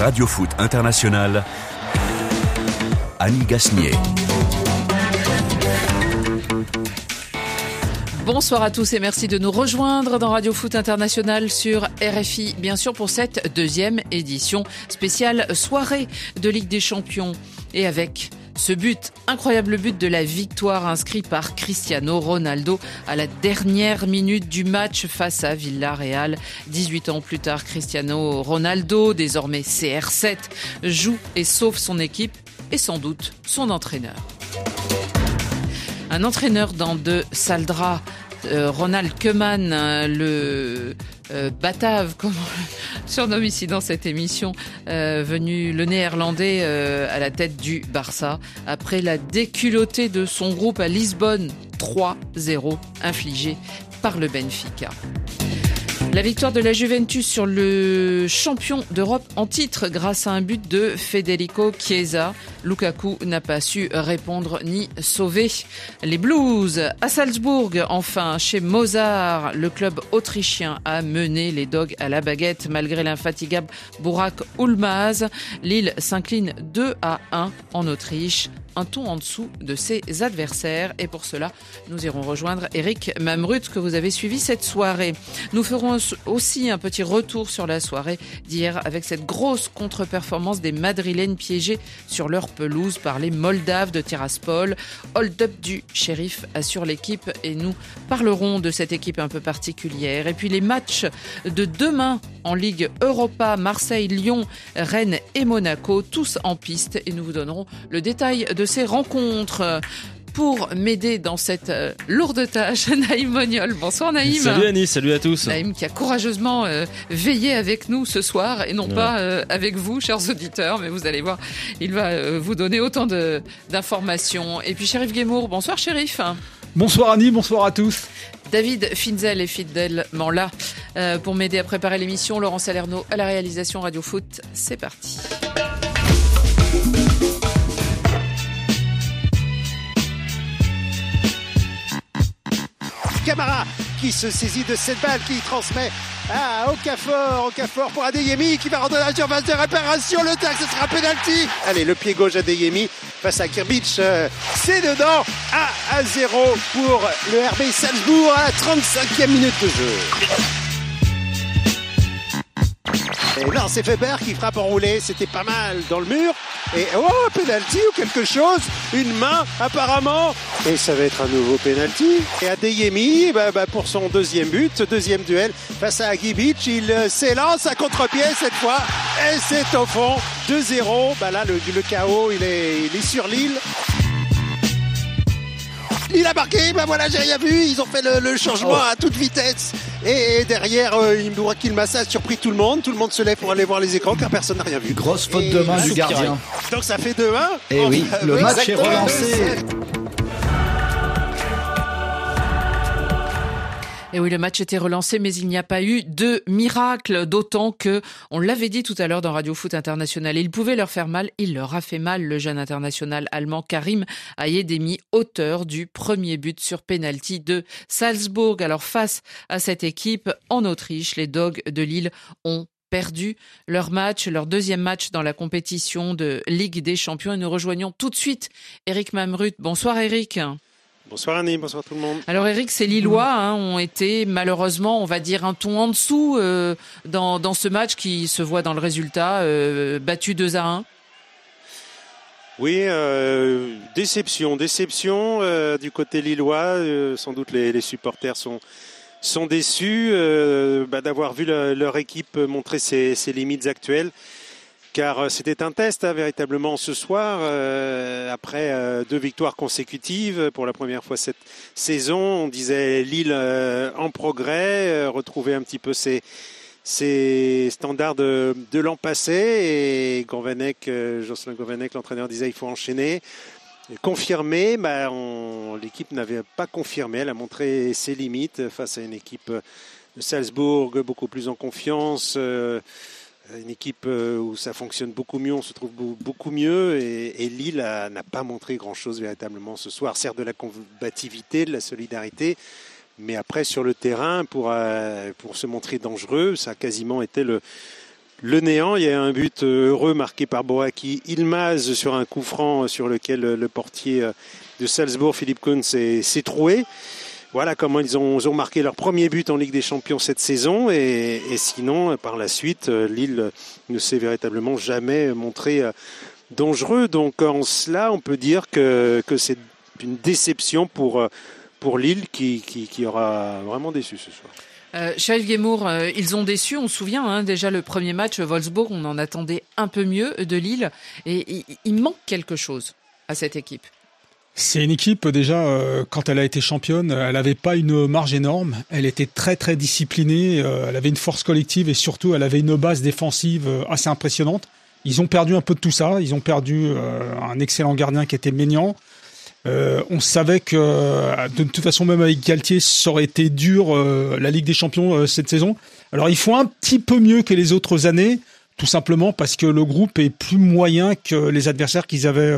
Radio Foot International, Annie Gasnier. Bonsoir à tous et merci de nous rejoindre dans Radio Foot International sur RFI, bien sûr pour cette deuxième édition spéciale soirée de Ligue des Champions et avec ce but, incroyable but de la victoire inscrit par Cristiano Ronaldo à la dernière minute du match face à Villarreal. 18 ans plus tard, Cristiano Ronaldo, désormais CR7, joue et sauve son équipe et sans doute son entraîneur. Un entraîneur dans de sales draps, euh, Ronald Koeman, euh, le euh, Batave, comme on le surnomme ici dans cette émission, euh, venu le néerlandais euh, à la tête du Barça, après la déculottée de son groupe à Lisbonne, 3-0 infligé par le Benfica. La victoire de la Juventus sur le champion d'Europe en titre grâce à un but de Federico Chiesa. Lukaku n'a pas su répondre ni sauver les Blues. À Salzbourg, enfin, chez Mozart, le club autrichien a mené les Dogs à la baguette malgré l'infatigable Burak Ulmaz. Lille s'incline 2 à 1 en Autriche un ton en dessous de ses adversaires. Et pour cela, nous irons rejoindre Eric Mamrut que vous avez suivi cette soirée. Nous ferons aussi un petit retour sur la soirée d'hier avec cette grosse contre-performance des Madrilènes piégés sur leur pelouse par les Moldaves de Tiraspol. Hold-up du shérif assure l'équipe et nous parlerons de cette équipe un peu particulière. Et puis les matchs de demain en Ligue Europa, Marseille, Lyon, Rennes et Monaco, tous en piste et nous vous donnerons le détail de ces rencontres. Pour m'aider dans cette euh, lourde tâche, Naïm Moniol. Bonsoir Naïm. Salut Annie, salut à tous. Naïm qui a courageusement euh, veillé avec nous ce soir et non Ouais. pas euh, avec vous, chers auditeurs, mais vous allez voir, il va euh, vous donner autant de- d'informations. Et puis Shérif Guémour, bonsoir Shérif. Bonsoir Annie, bonsoir à tous. David Finzel est fidèlement là euh, pour m'aider à préparer l'émission. Laurent Salerno à la réalisation Radio Foot. C'est parti. Camara qui se saisit de cette balle, qui transmet à Okafor, Okafor pour Adeyemi qui va rendre la surface de réparation, le tac, ce sera penalty. Allez, le pied gauche Adeyemi face à Kirbic, euh, c'est dedans, 1 à 0 pour le RB Salzbourg à la 35e minute de jeu. C'est Weber qui frappe enroulé, c'était pas mal dans le mur. Et oh, penalty ou quelque chose, une main apparemment. Et ça va être un nouveau penalty. Et Adeyemi, bah, bah, pour son deuxième but, deuxième duel face à Gibic, il euh, s'élance à contre-pied cette fois. Et c'est au fond, 2-0. Bah là, le, chaos, il est sur l'île. Il a marqué, ben voilà, j'ai rien vu. Ils ont fait le, le changement à toute vitesse. Et derrière, euh, Imbouraki Massa a surpris tout le monde. Tout le monde se lève pour aller voir les écrans car personne n'a rien vu. Grosse faute Et de main du gardien. Donc ça fait 2-1. Et oui, Enfin, le match est relancé. Et oui, le match était relancé, mais il n'y a pas eu de miracle, d'autant que, on l'avait dit tout à l'heure dans Radio Foot International, il pouvait leur faire mal, il leur a fait mal, le jeune international allemand Karim Ayedemi, auteur du premier but sur penalty de Salzbourg. Alors face à cette équipe en Autriche, les Dogs de Lille ont perdu leur match, leur deuxième match dans la compétition de Ligue des Champions. Et nous rejoignons tout de suite Eric Mamrut. Bonsoir Eric. Bonsoir Annie, bonsoir tout le monde. Alors Eric, ces Lillois hein, ont été malheureusement, on va dire, un ton en dessous euh, dans, dans ce match qui se voit dans le résultat, euh, battu 2 à 1. Oui, euh, déception, déception du côté lillois. Sans doute les, les supporters sont sont déçus bah, d'avoir vu le- leur équipe montrer ses, ses limites actuelles. Car euh, c'était un test hein, véritablement ce soir, euh, après euh, deux victoires consécutives pour la première fois cette saison. On disait Lille en progrès, retrouver un petit peu ses, standards de, l'an passé. Et Jocelyn Gourvenec, l'entraîneur, disait il faut enchaîner. Et Confirmer, bah, l'équipe n'avait pas confirmé. Elle a montré ses limites face à une équipe de Salzbourg beaucoup plus en confiance. Euh, une équipe euh, où ça fonctionne beaucoup mieux, on se trouve beau- beaucoup mieux et, Lille n'a pas montré grand-chose véritablement ce soir. Certes de la combativité, de la solidarité, Mais après, sur le terrain, pour, pour se montrer dangereux, ça a quasiment été le, le néant. Il y a un but heureux marqué par Boaki Ilmaz sur un coup franc sur lequel le portier de Salzbourg, Philippe Kuhn, s'est troué. Voilà comment ils ont, marqué leur premier but en Ligue des Champions cette saison. Et, sinon, par la suite, Lille ne s'est véritablement jamais montré dangereux. Donc en cela, on peut dire que, c'est une déception pour, pour Lille qui, qui, aura vraiment déçu ce soir. Euh, euh, ils ont déçu, on se souvient hein, déjà le premier match Wolfsburg, on en attendait un peu mieux de Lille et il manque quelque chose à cette équipe. C'est une équipe déjà euh, quand elle a été championne, elle n'avait pas une marge énorme, elle était très très disciplinée, euh, elle avait une force collective et surtout elle avait une base défensive euh, assez impressionnante. Ils ont perdu un peu de tout ça, ils ont perdu un excellent gardien qui était Maignan. on savait que de toute façon même avec Galtier, ça aurait été dur la Ligue des Champions cette saison. Alors ils font un petit peu mieux que les autres années, tout simplement parce que le groupe est plus moyen que les adversaires qu'ils avaient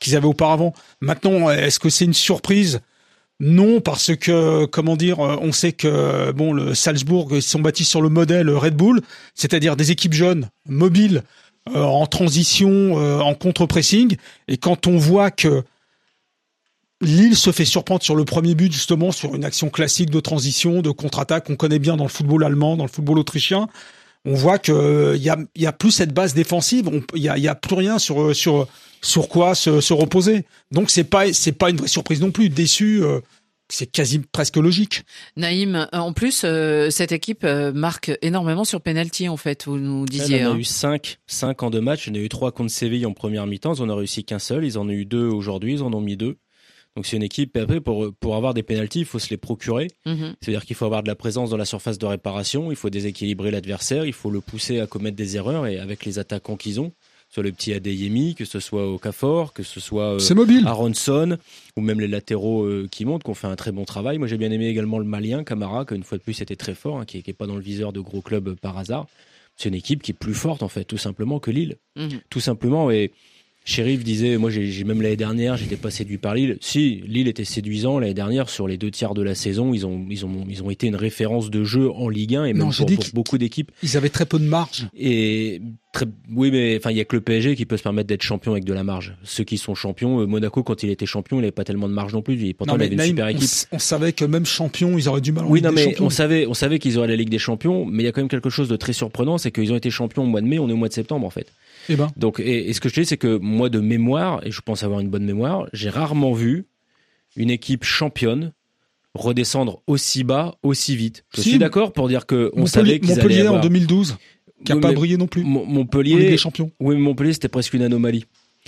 qu'ils avaient auparavant. Maintenant, est-ce que c'est une surprise? Non, parce que comment dire, on sait que bon, le Salzbourg ils sont bâtis sur le modèle Red Bull, c'est-à-dire des équipes jeunes, mobiles, euh, en transition, euh, en contre-pressing. Et quand on voit que Lille se fait surprendre sur le premier but justement sur une action classique de transition, de contre-attaque qu'on connaît bien dans le football allemand, dans le football autrichien, on voit que il y a, y a plus cette base défensive, il y a, y a plus rien sur sur sur quoi se, se reposer. Donc c'est pas c'est pas une vraie surprise non plus. Déçu, euh, c'est quasi presque logique. Naïm, euh, en plus, euh, cette équipe marque énormément sur penalty en fait. Vous nous disiez. Elle en a hein. eu 5 5 en deux matchs. En a eu 3 contre Séville en première mi-temps. Ils en ont réussi qu'un seul. Ils en ont eu deux aujourd'hui. Ils en ont mis deux. Donc c'est une équipe, après, pour, pour avoir des pénalties, il faut se les procurer. Mhm. C'est-à-dire qu'il faut avoir de la présence dans la surface de réparation, il faut déséquilibrer l'adversaire, il faut le pousser à commettre des erreurs, et avec les attaquants qu'ils ont, soit le petit Adeyemi, que ce soit Okafor, que ce soit euh, Aronson, ou même les latéraux euh, qui montent, qui ont fait un très bon travail. Moi j'ai bien aimé également le Malien, Camara, qui une fois de plus était très fort, hein, qui n'est pas dans le viseur de gros clubs par hasard. C'est une équipe qui est plus forte en fait, tout simplement que Lille. Mhm. Tout simplement, et Sheriff disait, moi j'ai même l'année dernière, j'étais pas séduit par Lille. Si Lille était séduisant l'année dernière sur les deux tiers de la saison, ils ont ils ont ils ont été une référence de jeu en Ligue 1 et même pour, beaucoup d'équipes. Ils avaient très peu de marge. Et très oui, mais enfin il y a que le PSG qui peut se permettre d'être champion avec de la marge. Ceux qui sont champions, euh, Monaco quand il était champion, il avait pas tellement de marge non plus. Pourtant il avait une super équipe. On, savait que même champion, ils auraient du mal. oui, non mais on savait on savait qu'ils auraient la Ligue des Champions, mais il y a quand même quelque chose de très surprenant, c'est qu'ils ont été champions au mois de mai, on est au mois de septembre en fait. Et eh ben. Donc, et, ce que je dis, c'est que moi, de mémoire, et je pense avoir une bonne mémoire, j'ai rarement vu une équipe championne redescendre aussi bas, aussi vite. Je suis d'accord pour dire que on savait qu'ils Montpellier allaient avoir... en 2012, qui n'a pas brillé non plus. Montpellier, des champions. Oui, mais Montpellier c'était presque une anomalie.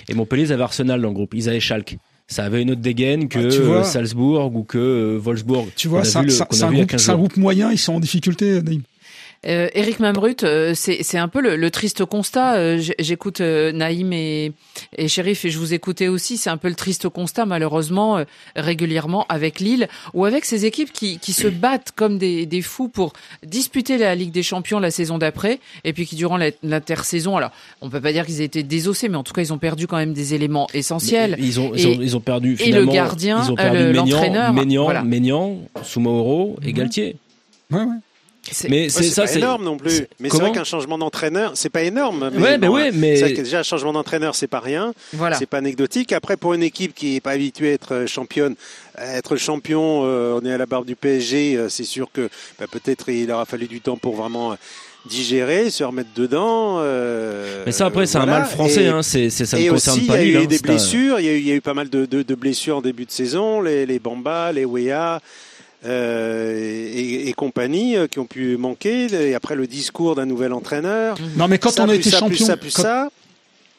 Et Montpellier, ils avaient Arsenal dans le groupe, ils avaient Schalke. Ça avait une autre dégaine que ah, Salzbourg ou que euh, Wolfsburg. Tu vois, c'est un, groupe moyen, ils sont en difficulté, Naïm. Euh, Eric Mambrut, euh, c'est un peu le, triste constat. Euh, j'écoute euh, Naïm et, et Shérif et je vous écoutais aussi. C'est un peu le triste constat, malheureusement, régulièrement avec Lille ou avec ces équipes qui, qui se battent comme des, des, fous pour disputer la Ligue des Champions la saison d'après et puis qui, durant l'intersaison, alors on peut pas dire qu'ils aient été désossés, mais en tout cas, ils ont perdu quand même des éléments essentiels. ils, ont, ils, ont, ils, ont, perdu et le gardien, l'entraîneur, Ménian, voilà. Ménian, Soumaoro et Galtier. Ouais, ouais. Mais c'est ça, c'est énorme non plus. Mais c'est vrai qu'un changement d'entraîneur, c'est pas énorme. Mais ouais, ben ouais, mais c'est déjà un changement d'entraîneur, c'est pas rien. Voilà. C'est pas anecdotique. Après, pour une équipe qui est pas habituée à être championne, à être champion, euh, on est à la barre du PSG. Euh, c'est sûr que bah, peut-être il aura fallu du temps pour vraiment digérer, se remettre dedans. Euh, mais ça après c'est un mal français, hein, c'est, ça ne concerne pas Il y a eu des blessures, il y, a eu, il y a eu pas mal de, de, de, blessures en début de saison, les, les Bamba, les Wea, euh, et, et, compagnie euh, qui ont pu manquer. Et après le discours d'un nouvel entraîneur. Non, mais quand on a été champion, plus ça, plus ça.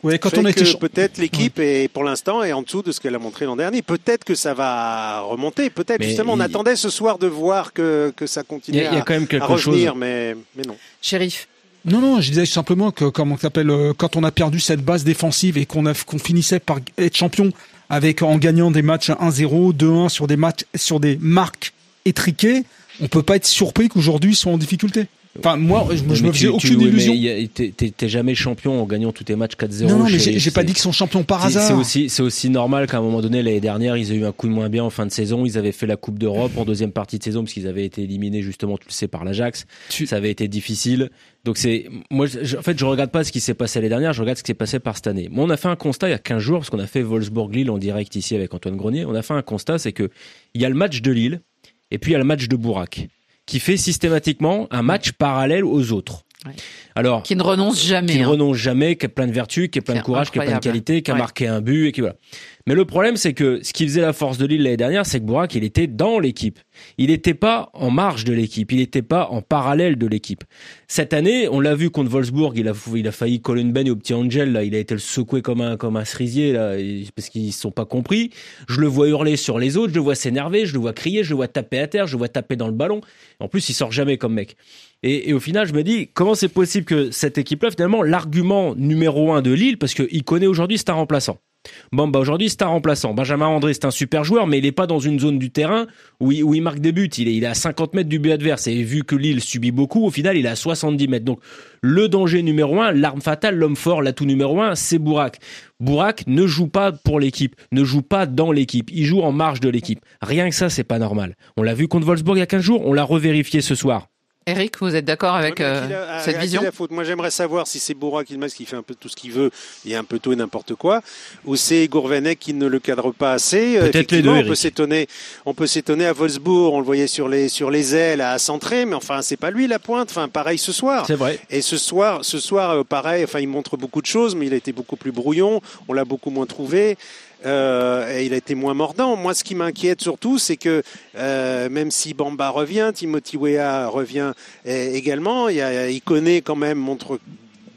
Quand on était peut-être l'équipe est pour l'instant est en dessous de ce qu'elle a montré l'an dernier. Peut-être que ça va remonter. Peut-être justement, on attendait ce soir de voir que, que ça continuait à, quand même quelque à revenir, mais, mais non. Shérif. Non, non, je disais simplement que, comme on s'appelle, euh, quand on a perdu cette base défensive et qu'on qu'on finissait par être champion avec en gagnant des matchs 1-0, 2-1 sur des matchs, sur des marques étriqués, on peut pas être surpris qu'aujourd'hui ils sont en difficulté. Enfin, moi, je, je me faisais aucune illusion. T'es jamais champion en gagnant tous tes matchs 4-0. Non, non, mais j'ai pas dit qu'ils sont champions par C'est hasard. aussi, c'est aussi normal qu'à un moment donné, l'année dernière, ils aient eu un coup de moins bien en fin de saison. Ils avaient fait la Coupe d'Europe en deuxième partie de saison parce qu'ils avaient été éliminés justement, tu le sais, par l'Ajax. Tu- Ça avait été difficile. Donc c'est, moi, je- en fait, je regarde pas ce qui s'est passé l'année dernière, je regarde ce qui s'est passé par cette année. Moi, on a fait un constat il y a 15 jours parce qu'on a fait Wolfsburg-Lille en direct ici avec Antoine Grenier. On a fait un constat, c'est que il y a le match de Lille et puis il y a le match de Bourac qui fait systématiquement un match parallèle aux autres. Ouais. Alors, Qui ne renonce jamais. qui ne hein. renonce jamais, qui a plein de vertus, qui a plein de courage, qui a plein de qualité, qui a Ouais. marqué un but et qui voilà. Mais le problème, c'est que ce qui faisait la force de Lille l'année dernière, c'est que Bourak, il était dans l'équipe. Il n'était pas en marge de l'équipe. Il n'était pas en parallèle de l'équipe. Cette année, on l'a vu contre Wolfsburg, il a, il a failli coller une baigne au petit Angel, là. Il a été le secoué comme un, comme un cerisier, là, parce qu'ils se sont pas compris. Je le vois hurler sur les autres, je le vois s'énerver, je le vois crier, je le vois taper à terre, je le vois taper dans le ballon. En plus, il sort jamais comme mec. Et, au final, je me dis, comment c'est possible que cette équipe-là, finalement, l'argument numéro un de Lille, parce qu'il connaît aujourd'hui, c'est un remplaçant. Bon, bah aujourd'hui, c'est un remplaçant. Benjamin André, c'est un super joueur, mais il n'est pas dans une zone du terrain où il, où il marque des buts. Il est, il est à 50 mètres du but adverse. Et vu que Lille subit beaucoup, au final, il est à 70 mètres. Donc, le danger numéro un, l'arme fatale, l'homme fort, l'atout numéro un, c'est Bourak. Bourak ne joue pas pour l'équipe, ne joue pas dans l'équipe. Il joue en marge de l'équipe. Rien que ça, c'est pas normal. On l'a vu contre Wolfsburg il y a 15 jours, on l'a revérifié ce soir. Eric, vous êtes d'accord avec Ouais, euh, cette à qui vision la faute? Moi, j'aimerais savoir si c'est Boura qui le masque, qui fait un peu tout ce qu'il veut et un peu tout et n'importe quoi, ou c'est Gourvenec qui ne le cadre pas assez. Euh, Peut-être les Effectivement, deux, On peut s'étonner. On peut s'étonner à Wolfsburg. On le voyait sur les sur les ailes à centrer, mais enfin, c'est pas lui la pointe. Enfin, pareil ce soir. C'est vrai. Et ce soir, ce soir, euh, pareil. Enfin, il montre beaucoup de choses, mais il a été beaucoup plus brouillon. On l'a beaucoup moins trouvé. Euh, et il a été moins mordant. Moi, ce qui m'inquiète surtout, c'est que euh, même si Bamba revient, Timothy Weah revient également, il, il connaît quand même, montre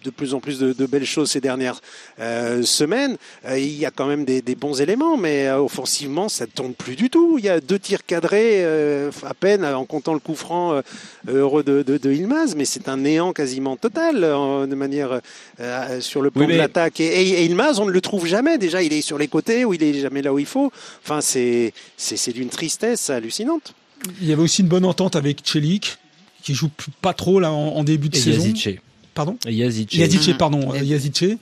de plus en plus de, de belles choses ces dernières euh, semaines. Euh, il y a quand même des, des bons éléments, mais euh, offensivement, ça ne tourne plus du tout. Il y a deux tirs cadrés euh, à peine, en comptant le coup franc euh, heureux de, de, de Ilmaz, mais c'est un néant quasiment total euh, de manière euh, sur le plan Oui, mais- de l'attaque. Et, et, et Ilmaz, on ne le trouve jamais. Déjà, il est sur les côtés ou il est jamais là où il faut. Enfin, c'est c'est d'une tristesse hallucinante. Il y avait aussi une bonne entente avec Chelik, qui joue pas trop là en, en début de Et saison. Yazice. Pardon Yazice. Yazice, Mhm. pardon. Yazice.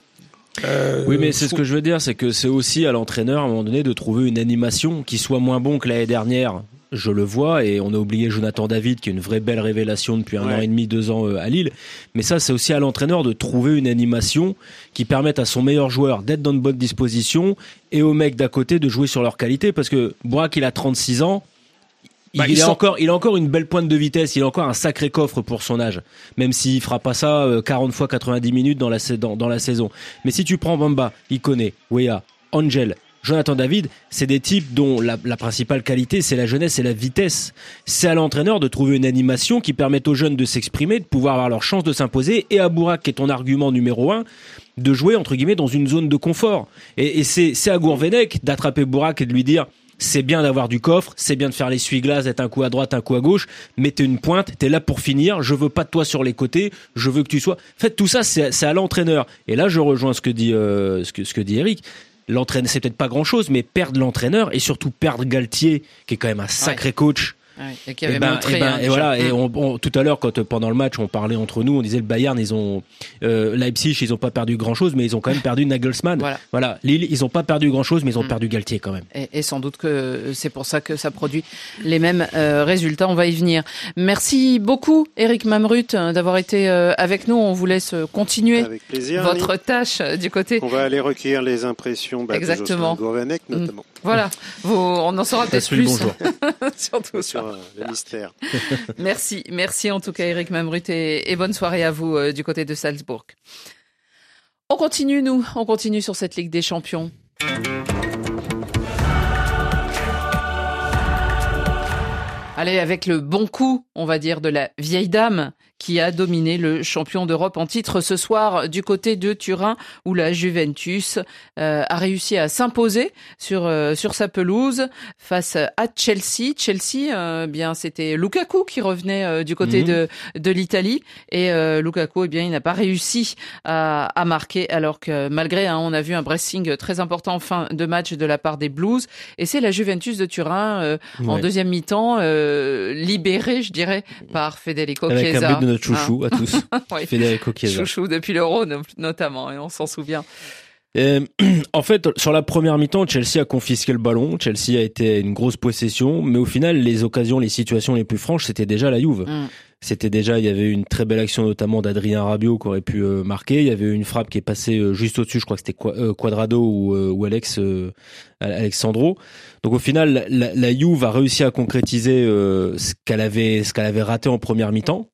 Euh, Oui, mais c'est ce que je veux dire, c'est que c'est aussi à l'entraîneur à un moment donné de trouver une animation qui soit moins bon que l'année dernière. Je le vois et on a oublié Jonathan David qui est une vraie belle révélation depuis un Ouais. an et demi, deux ans euh, à Lille. Mais ça, c'est aussi à l'entraîneur de trouver une animation qui permette à son meilleur joueur d'être dans de bonnes dispositions et aux mecs d'à côté de jouer sur leur qualité parce que Braque, il a 36 ans. Il, Bah, il il a sort- encore, il a encore une belle pointe de vitesse. Il a encore un sacré coffre pour son âge, même s'il fera pas ça euh, 40 fois 90 minutes dans la, dans, dans la saison. Mais si tu prends Bamba, Ikone, Wea, Angel, Jonathan David, c'est des types dont la, la principale qualité, c'est la jeunesse et la vitesse. C'est à l'entraîneur de trouver une animation qui permette aux jeunes de s'exprimer, de pouvoir avoir leur chance de s'imposer, et à Bourak, qui est ton argument numéro un, de jouer entre guillemets dans une zone de confort. Et, et c'est c'est à Gourvenec d'attraper Bourak et de lui dire c'est bien d'avoir du coffre, c'est bien de faire l'essuie-glace, d'être un coup à droite, un coup à gauche, mais t'es une pointe, t'es là pour finir, je veux pas de toi sur les côtés, je veux que tu sois... En fait, tout ça, c'est à l'entraîneur. Et là, je rejoins ce que dit, euh, ce que, ce que dit Eric. L'entraîneur, c'est peut-être pas grand-chose, mais perdre l'entraîneur et surtout perdre Galtier, qui est quand même un sacré coach, Ouais, et qui et avait ben, montré. et ben, hein, et déjà. voilà. Et Mm. on, on- tout à l'heure, quand euh, pendant le match, on parlait entre nous, on disait le Bayern, ils ont euh, Leipzig, ils ont pas perdu grand chose, mais ils ont quand même perdu Nagelsmann. Voilà. Lille, ils ont pas perdu grand chose, mais ils ont Mm. perdu Galtier quand même. Et, et sans doute que c'est pour ça que ça produit les mêmes euh, résultats. On va y venir. Merci beaucoup, Eric Mamrut, euh, d'avoir été euh, avec nous. On vous laisse continuer Avec plaisir. votre Annie. tâche euh, du côté. On va aller recueillir les impressions bah, de Exactement. Gourvenec, Mm. notamment. Voilà, Vous- on en saura peut-être plus bonjour. sur tout Sur ça. euh, le mystère. Merci, merci en tout cas, Eric Mamrut, et, et bonne soirée à vous euh, du côté de Salzbourg. On continue, nous, on continue sur cette Ligue des Champions. Allez, avec le bon coup, on va dire, de la vieille dame qui a dominé le champion d'Europe en titre ce soir du côté de Turin, où la Juventus euh, a réussi à s'imposer sur euh, sur sa pelouse face à Chelsea. Chelsea, euh, bien, c'était Lukaku qui revenait euh, du côté Mhm. de de l'Italie et euh, Lukaku, eh bien, il n'a pas réussi à, à marquer, alors que malgré, hein, on a vu un pressing très important en fin de match de la part des Blues, et c'est la Juventus de Turin euh, en Ouais. deuxième mi-temps, euh, libérée, je dirais, par Federico Chiesa. Notre chouchou à tous, Oui. Federico Chiesa. Chouchou depuis l'Euro no- notamment, et on s'en souvient. Euh, en fait, sur la première mi-temps, Chelsea a confisqué le ballon. Chelsea a été une grosse possession, mais au final, les occasions, les situations les plus franches, c'était déjà la Juve. Mm. C'était déjà, il y avait une très belle action notamment d'Adrien Rabiot qui aurait pu euh, marquer. Il y avait une frappe qui est passée euh, juste au-dessus, je crois que c'était Qua- euh, Quadrado ou, ou Alex Alexandro. Donc au final, la, la Juve a réussi à concrétiser ce qu'elle avait, ce qu'elle avait raté en première mi-temps,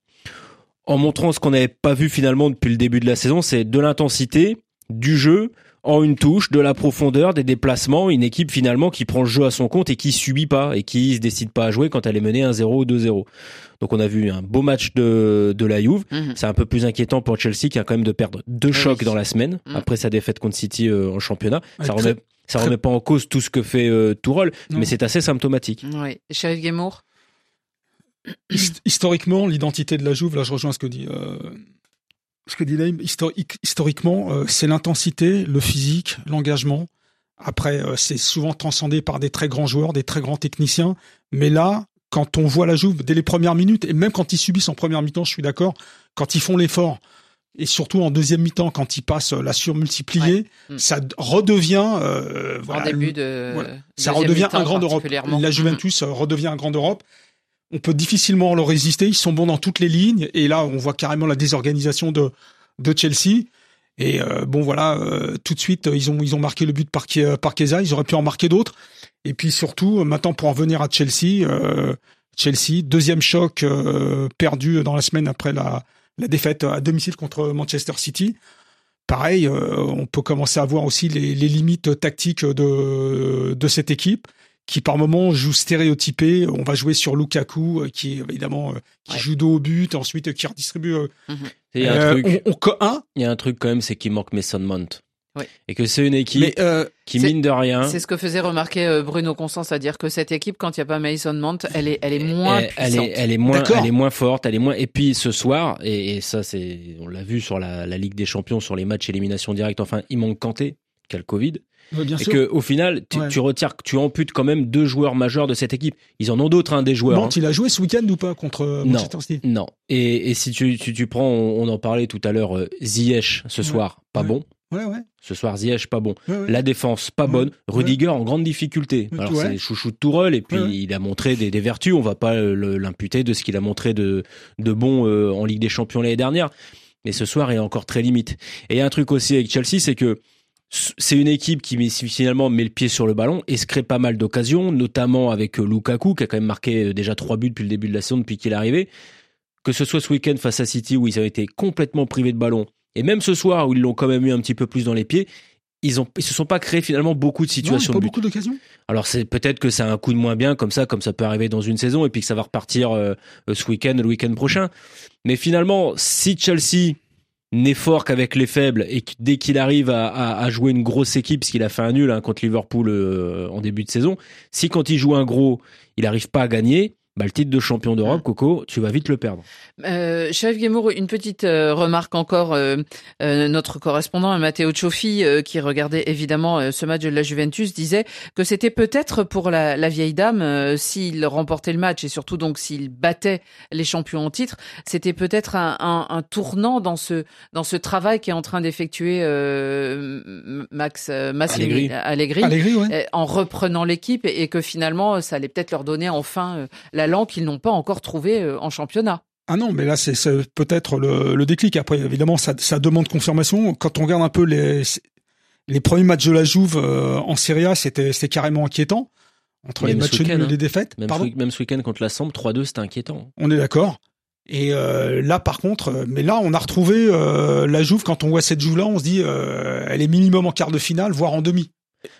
en montrant ce qu'on n'avait pas vu finalement depuis le début de la saison, c'est de l'intensité, du jeu en une touche, de la profondeur, des déplacements, une équipe finalement qui prend le jeu à son compte et qui subit pas et qui se décide pas à jouer quand elle est menée 1-0 ou 2-0. Donc on a vu un beau match de, de la Juve. Mhm. C'est un peu plus inquiétant pour Chelsea qui a quand même de perdre deux chocs oui. dans la semaine Mhm. après sa défaite contre City euh, en championnat. ça remet très- ça très- remet pas en cause tout ce que fait euh, Tourelle, Non. mais c'est assez symptomatique. Oui. Sheriff Hist- historiquement, l'identité de la Juve, là je rejoins ce que dit euh, ce que dit Naïm, historique- historiquement, euh, c'est l'intensité, le physique, l'engagement. Après, euh, c'est souvent transcendé par des très grands joueurs, des très grands techniciens. Mais là, quand on voit la Juve dès les premières minutes, et même quand ils subissent en première mi-temps, je suis d'accord, quand ils font l'effort, et surtout en deuxième mi-temps, quand ils passent euh, la surmultipliée, Mm. ça redevient euh, voilà, en début de. voilà. ça deuxième redevient un grand particulièrement. La Juventus redevient un grand d'Europe. On peut difficilement leur résister. Ils sont bons dans toutes les lignes. Et là, on voit carrément la désorganisation de, Chelsea. Et euh, bon, voilà, euh, tout de suite, ils ont, marqué le but par, par Chiesa. Ils auraient pu en marquer d'autres. Et puis surtout, euh, maintenant, pour en venir à Chelsea, Chelsea, deuxième choc perdu dans la semaine après la, défaite à domicile contre Manchester City. Pareil, on peut commencer à voir aussi les, limites tactiques de cette équipe qui par moment joue stéréotypé. On va jouer sur Lukaku, euh, qui évidemment euh, qui Ouais. joue dos au but, ensuite euh, qui redistribue. Il y a un euh, truc, on, on co- hein, il y a un truc quand même, c'est qu'il manque Mason Mount. Oui. Et que c'est une équipe mais euh, qui mine de rien. C'est ce que faisait remarquer euh, Bruno Constant, c'est-à-dire que cette équipe, quand il n'y a pas Mason Mount, elle est, elle est moins elle, elle puissante. est, elle est moins, D'accord. elle est moins forte, elle est moins. Et puis ce soir, et, et ça c'est, on l'a vu sur la, la Ligue des Champions, sur les matchs élimination directe. Enfin, il manque Kanté, qui a le Covid, bien et sûr. que au final, tu, Ouais. tu retires, tu amputes quand même deux joueurs majeurs de cette équipe. Ils en ont d'autres, hein, des joueurs. Mont, hein. il a joué ce week-end ou pas contre euh, Non. Manchester City? Non. Et, et si tu, tu, tu prends, on, on en parlait tout à l'heure, euh, Ziyech ce Ouais. soir, pas Ouais. bon. Ouais, ouais. Ce soir, Ziyech pas bon. ouais. La défense pas bonne. Rudiger en grande difficulté. Alors c'est chouchou de Tourelle et puis il a montré des, des vertus. On va pas euh, l'imputer de ce qu'il a montré de, de bon euh, en Ligue des Champions l'année dernière. Mais ce soir il est encore très limite. Et il y a un truc aussi avec Chelsea, c'est que c'est une équipe qui met- finalement met le pied sur le ballon et se crée pas mal d'occasions, notamment avec euh, Lukaku qui a quand même marqué euh, déjà trois buts depuis le début de la saison depuis qu'il est arrivé. Que ce soit ce week-end face à City où ils ont été complètement privés de ballon, et même ce soir où ils l'ont quand même eu un petit peu plus dans les pieds, ils ont ils se sont pas créés finalement beaucoup de Non, situations pas de but. beaucoup d'occasions. Alors c'est peut-être que c'est un coup de moins bien comme ça, comme ça peut arriver dans une saison et puis que ça va repartir euh, ce week-end, le week-end prochain. Mais finalement, si Chelsea n'est fort qu'avec les faibles et dès qu'il arrive à jouer une grosse équipe, parce qu'il a fait un nul hein, contre Liverpool euh, en début de saison, si quand il joue un gros, il n'arrive pas à gagner, bah, le titre de champion d'Europe, Coco, tu vas vite le perdre. Euh, Chef Guémour, une petite euh, remarque encore. euh, euh, notre correspondant Matteo Cioffi, euh, qui regardait évidemment euh, ce match de la Juventus, disait que c'était peut-être pour la, la vieille dame, euh, s'il remportait le match et surtout donc s'il battait les champions en titre, c'était peut-être un, un, un tournant dans ce dans ce travail qui est en train d'effectuer euh, Max euh, Massimiliano- Allegri. Allegri, ouais. en reprenant l'équipe et, et que finalement ça allait peut-être leur donner enfin euh, l'allant qu'ils n'ont pas encore trouvé euh, en championnat. Ah non, mais là c'est peut-être le, le déclic. Après, évidemment, ça, ça demande confirmation. Quand on regarde un peu les les premiers matchs de la Juve euh, en Serie A, c'était c'était carrément inquiétant entre Même les matchs nuls et hein. les défaites. Même, Pardon ce, même ce week-end contre la Samp, 3-2, c'était inquiétant. On est d'accord. Et euh, là, par contre, mais là, on a retrouvé euh, la Juve. Quand on voit cette Juve-là, on se dit, euh, elle est minimum en quart de finale, voire en demi.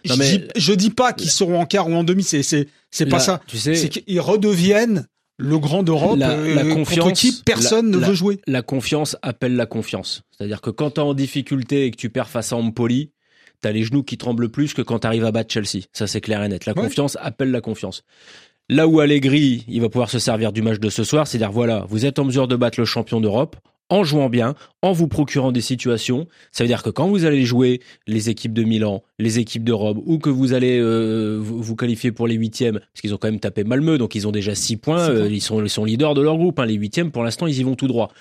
Non, je, dis, je dis pas qu'ils seront en quart ou en demi. C'est c'est c'est pas Là, ça. Tu sais, C'est qu'ils redeviennent le grand d'Europe La- euh, la contre confiance, qui personne la- ne la- veut jouer. la confiance appelle la confiance. C'est-à-dire que quand tu es en difficulté et que tu perds face à Empoli, tu as les genoux qui tremblent plus que quand tu arrives à battre Chelsea. Ça, c'est clair et net. La Ouais. confiance appelle la confiance. Là où Allegri, il va pouvoir se servir du match de ce soir, c'est dire voilà, vous êtes en mesure de battre le champion d'Europe. En jouant bien, en vous procurant des situations. Ça veut dire que quand vous allez jouer les équipes de Milan, les équipes d'Europe, ou que vous allez euh, vous, qualifier pour les huitièmes, parce qu'ils ont quand même tapé Malmö, donc ils ont déjà six points, euh, ils, sont, ils sont leaders de leur groupe. Hein, les huitièmes, pour l'instant, ils y vont tout droit.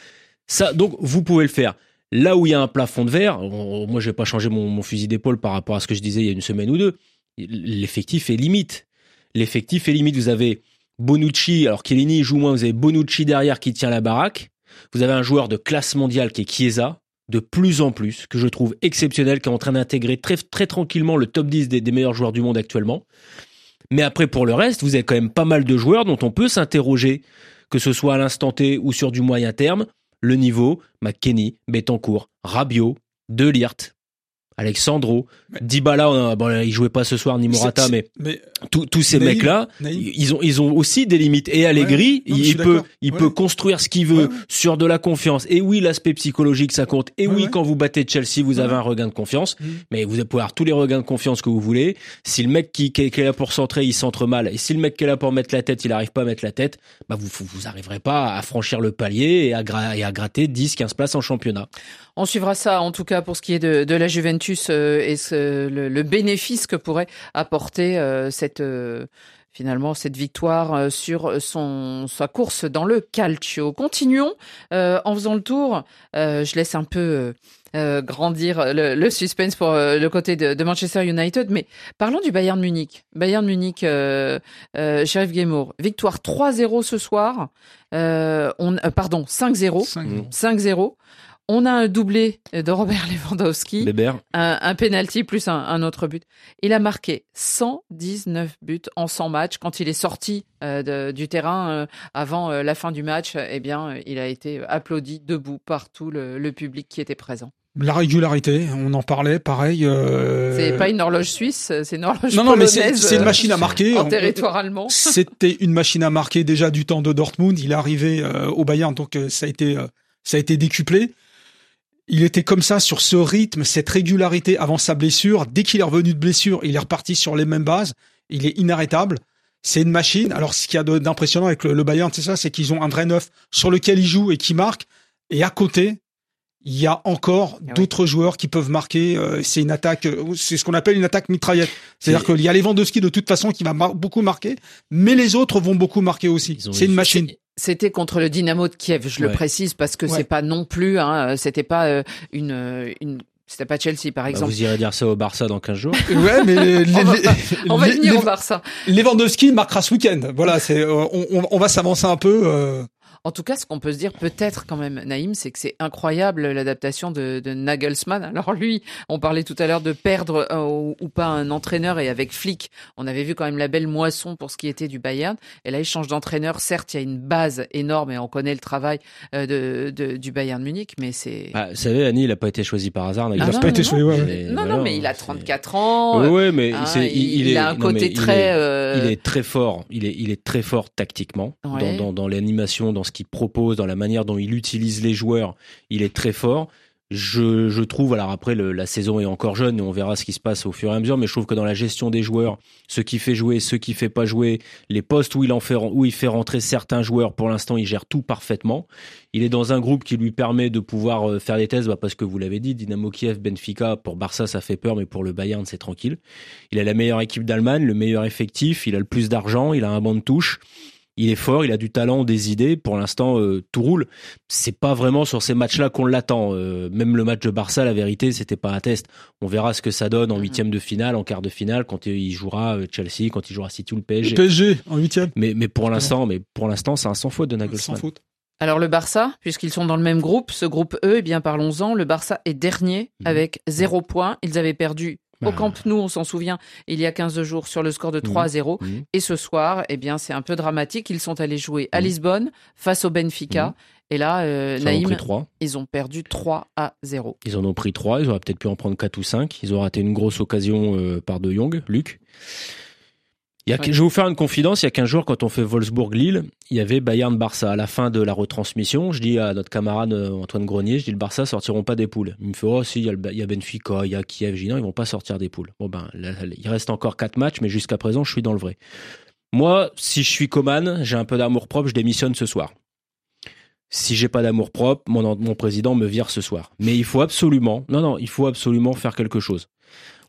Ça, donc vous pouvez le faire. Là où il y a un plafond de verre, moi je vais pas changer mon, mon fusil d'épaule par rapport à ce que je disais il y a une semaine ou deux. L'effectif est limite. L'effectif est limite. Vous avez Bonucci, alors Chiellini joue moins, vous avez Bonucci derrière qui tient la baraque. Vous avez un joueur de classe mondiale qui est Chiesa, de plus en plus, que je trouve exceptionnel, qui est en train d'intégrer très, tranquillement le top 10 des, meilleurs joueurs du monde actuellement. Mais après, pour le reste, vous avez quand même pas mal de joueurs dont on peut s'interroger, que ce soit à l'instant T ou sur du moyen terme. Le niveau, McKenny, Betancourt, Rabiot, Delirte, Alexandro, Dybala, bon, il jouait pas ce soir ni Morata, mais, tous ces mecs-là, ils ont ils ont aussi des limites. Et Allegri, il, peut il peut construire ce qu'il veut sur de la confiance. Et oui, l'aspect psychologique ça compte. Et oui, quand vous battez Chelsea, vous avez un regain de confiance. Mm. Mais vous pouvez avoir tous les regains de confiance que vous voulez. Si le mec qui, qui, est là pour centrer, il centre mal, et si le mec qui est là pour mettre la tête, il arrive pas à mettre la tête, bah vous vous arriverez pas à franchir le palier et à, et à gratter 10, 15 places en championnat. On suivra ça en tout cas pour ce qui est de, de la Juventus euh, et ce, le, le, bénéfice que pourrait apporter euh, cette euh, finalement cette victoire sur son sa course dans le calcio. Continuons en faisant le tour. je laisse un peu grandir le, le, suspense pour le côté de, de, Manchester United. Mais parlons du Bayern Munich. Bayern Munich, euh, Sheriff Gamour, victoire 3-0 ce soir. On, pardon, 5-0. 5-0. On a un doublé de Robert Lewandowski, un, un penalty plus un, autre but. Il a marqué 119 buts en 100 matchs. Quand il est sorti euh, du terrain euh, avant euh, la fin du match, eh bien, il a été applaudi debout par tout le, public qui était présent. La régularité, on en parlait, pareil. C'est pas une horloge suisse, c'est une horloge non, non, mais c'est une machine à marquer. En territoire allemand. C'était une machine à marquer déjà du temps de Dortmund. Il est arrivé au Bayern, donc ça a été ça a été décuplé il était comme ça sur ce rythme, cette régularité avant sa blessure. Dès qu'il est revenu de blessure, il est reparti sur les mêmes bases. Il est inarrêtable. C'est une machine. Alors, ce qu'il y a d'impressionnant avec le, Bayern, c'est ça, c'est qu'ils ont un vrai neuf sur lequel ils jouent et qui marque. Et à côté, il y a encore ah d'autres joueurs qui peuvent marquer. Euh, c'est une attaque, euh, c'est ce qu'on appelle une attaque mitraillette. C'est-à-dire qu'il y a Lewandowski de toute façon qui va beaucoup marquer, mais les autres vont beaucoup marquer aussi. C'est une machine. C'était contre le Dynamo de Kiev, je le précise parce que c'est pas non plus, hein, c'était pas euh, une, euh, une c'était pas Chelsea, par bah, exemple. vous irez dire ça au Barça dans 15 jours. ouais, mais on, va, on va venir au Barça. Lewandowski marquera ce week-end. Voilà, c'est, on, on, on, va s'avancer un peu. Euh, en tout cas, ce qu'on peut se dire peut-être quand même, Naïm, c'est que c'est incroyable l'adaptation de, de, Nagelsmann. Alors lui, on parlait tout à l'heure de perdre euh, ou, pas un entraîneur et avec Flick, on avait vu quand même la belle moisson pour ce qui était du Bayern. Et là, il change d'entraîneur. Certes, il y a une base énorme et on connaît le travail euh, de, de, du Bayern Munich, mais c'est. Ah, vous savez, Annie, il n'a pas été choisi par hasard. il n'a pas été choisi. non, non, mais il a 34 ans. Oui, mais hein, il, il, a un côté très. Euh, il est, très fort. Il est, il est très fort tactiquement dans, dans, dans l'animation, dans ce qu'il propose, dans la manière dont il utilise les joueurs, il est très fort. Je, je trouve, alors après la saison est encore jeune et on verra ce qui se passe au fur et à mesure, mais je trouve que dans la gestion des joueurs, ce qui fait jouer, ce qui fait pas jouer, les postes où il en fait, où il fait rentrer certains joueurs, pour l'instant il gère tout parfaitement. Il est dans un groupe qui lui permet de pouvoir euh, faire des tests, bah parce que vous l'avez dit, Dynamo Kiev, Benfica, pour Barça ça fait peur, mais pour le Bayern c'est tranquille. Il a la meilleure équipe d'Allemagne, le meilleur effectif, il a le plus d'argent, il a un banc de touche il est fort, il a du talent, des idées. Pour l'instant, euh, tout roule. C'est pas vraiment sur ces matchs-là qu'on l'attend. Euh, même le match de Barça, la vérité, c'était pas un test. On verra ce que ça donne en mhm. huitième de finale, en quart de finale, quand il jouera euh, Chelsea, quand il jouera City ou le PSG. Le PSG en huitième. Mais mais pour l'instant, mais pour l'instant, c'est un sans faute de Nagelsmann. Sans faute. Alors le Barça, puisqu'ils sont dans le même groupe, ce groupe E, eh bien parlons-en. Le Barça est dernier mhm. avec zéro point. Ils avaient perdu au. Camp Nou, on s'en souvient, il y a 15 jours sur le score de 3 0. Et ce soir, eh bien, c'est un peu dramatique. Ils sont allés jouer à Lisbonne face au Benfica. Et là, euh, Naïm, ils ont perdu 3 à 0. Ils en ont pris 3, ils auraient peut-être pu en prendre 4 ou 5. Ils ont raté une grosse occasion euh, par De Jong, Luc. Il y a, Je vais vous faire une confidence. Il y a 15 jours, quand on fait Wolfsburg-Lille, il y avait Bayern-Barça. À la fin de la retransmission, je dis à notre camarade euh, Antoine Grenier, je dis le Barça sortiront pas des poules. Il me fait, oh si, il y a, il y a Benfica, il y a Kiev. Je dis non, ils vont pas sortir des poules. Bon ben, il reste encore 4 matchs, mais jusqu'à présent, je suis dans le vrai. Moi, si je suis Coman, j'ai un peu d'amour propre, je démissionne ce soir. si j'ai pas d'amour propre, mon, mon président me vire ce soir. Mais il faut absolument, non, non, il faut absolument faire quelque chose.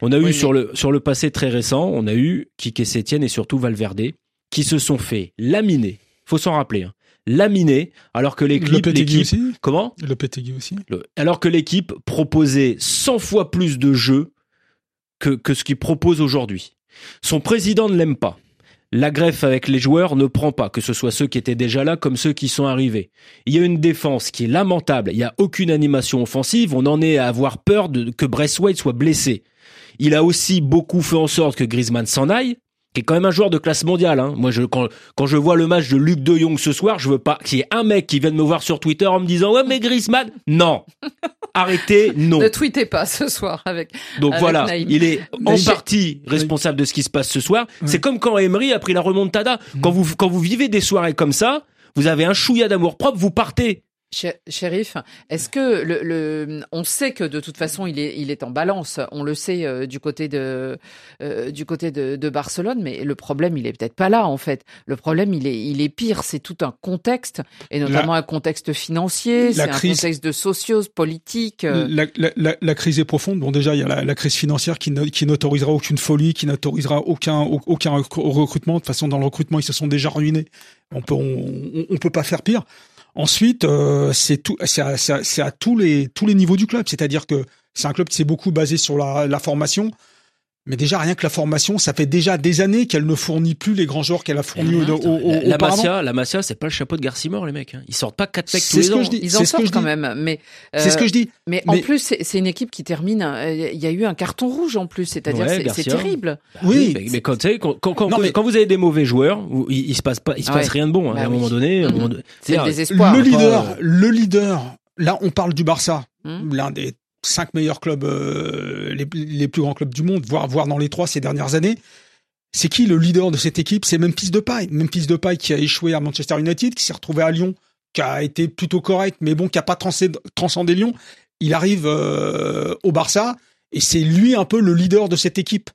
On a eu sur le sur le passé très récent, on a eu Kike Sétienne et surtout Valverde qui se sont fait laminer. Faut s'en rappeler. Hein, laminer alors que l'équipe l'équipe aussi. comment? Le Petegui aussi. Le- alors que l'équipe proposait 100 fois plus de jeux que, que ce qu'il propose aujourd'hui. Son président ne l'aime pas. La greffe avec les joueurs ne prend pas, que ce soit ceux qui étaient déjà là comme ceux qui sont arrivés. Il y a une défense qui est lamentable. Il n'y a aucune animation offensive. On en est à avoir peur de, que Braithwaite soit blessé. Il a aussi beaucoup fait en sorte que Griezmann s'en aille, qui est quand même un joueur de classe mondiale. Hein. Moi, je, quand, quand je vois le match de Luc De Jong ce soir, je veux pas qu'il y ait un mec qui vienne me voir sur Twitter en me disant ouais mais Griezmann, non, arrêtez, non. Ne tweetez pas ce soir avec. Donc avec voilà, Naïm. il est en partie responsable de ce qui se passe ce soir. C'est comme quand Emery a pris la remontada. Quand vous quand vous vivez des soirées comme ça, vous avez un chouïa d'amour propre, vous partez. Shérif, est-ce que le, le, on sait que de toute façon il est, il est en balance, on le sait euh, du côté de, euh, du côté de, de Barcelone, mais le problème il est peut-être pas là en fait. Le problème il est, il est pire, c'est tout un contexte et notamment un contexte financier, c'est un contexte de socios, politique. euh, La, la- la- crise est profonde. Bon, déjà, il y a la, la crise financière qui, n'autorisera aucune folie, qui n'autorisera aucun, au- aucun recru- recrutement. De toute façon, dans le recrutement, ils se sont déjà ruinés. On peut, on peut pas faire pire. Ensuite, euh, c'est à, tous les, tous les niveaux du club. C'est-à-dire que c'est un club qui s'est beaucoup basé sur la formation. Mais déjà, rien que la formation, ça fait déjà des années qu'elle ne fournit plus les grands joueurs qu'elle a fournis au, au, au- la, la. Masia, la Masia, c'est pas le chapeau de Garcimore les mecs. hein. Ils sortent pas quatre mecs tous C'est les ce ans. que je dis. ils en sortent quand dis. même, mais C'est ce euh, que je dis. mais, en plus c'est c'est une équipe qui termine. euh, Il y a eu un carton rouge en plus, c'est-à-dire Ouais, c'est- terrible. Oui. mais, mais quand, tu sais, quand, quand, quand, Non, mais- quand vous avez des mauvais joueurs, il, il se passe pas, il se passe ouais. rien de bon. hein. Bah à un oui. moment donné, à un Mhm. moment donné- C'est le désespoir. le leader, euh, le leader. Là, on parle du Barça, Hmm. l'un des cinq meilleurs clubs, euh, les, plus grands clubs du monde, voire, dans les trois ces dernières années. C'est qui le leader de cette équipe? C'est Memphis Depay. Memphis Depay qui a échoué à Manchester United, qui s'est retrouvé à Lyon, qui a été plutôt correct, mais bon, qui a pas transcendé, Lyon. Il arrive euh, au Barça et c'est lui un peu le leader de cette équipe.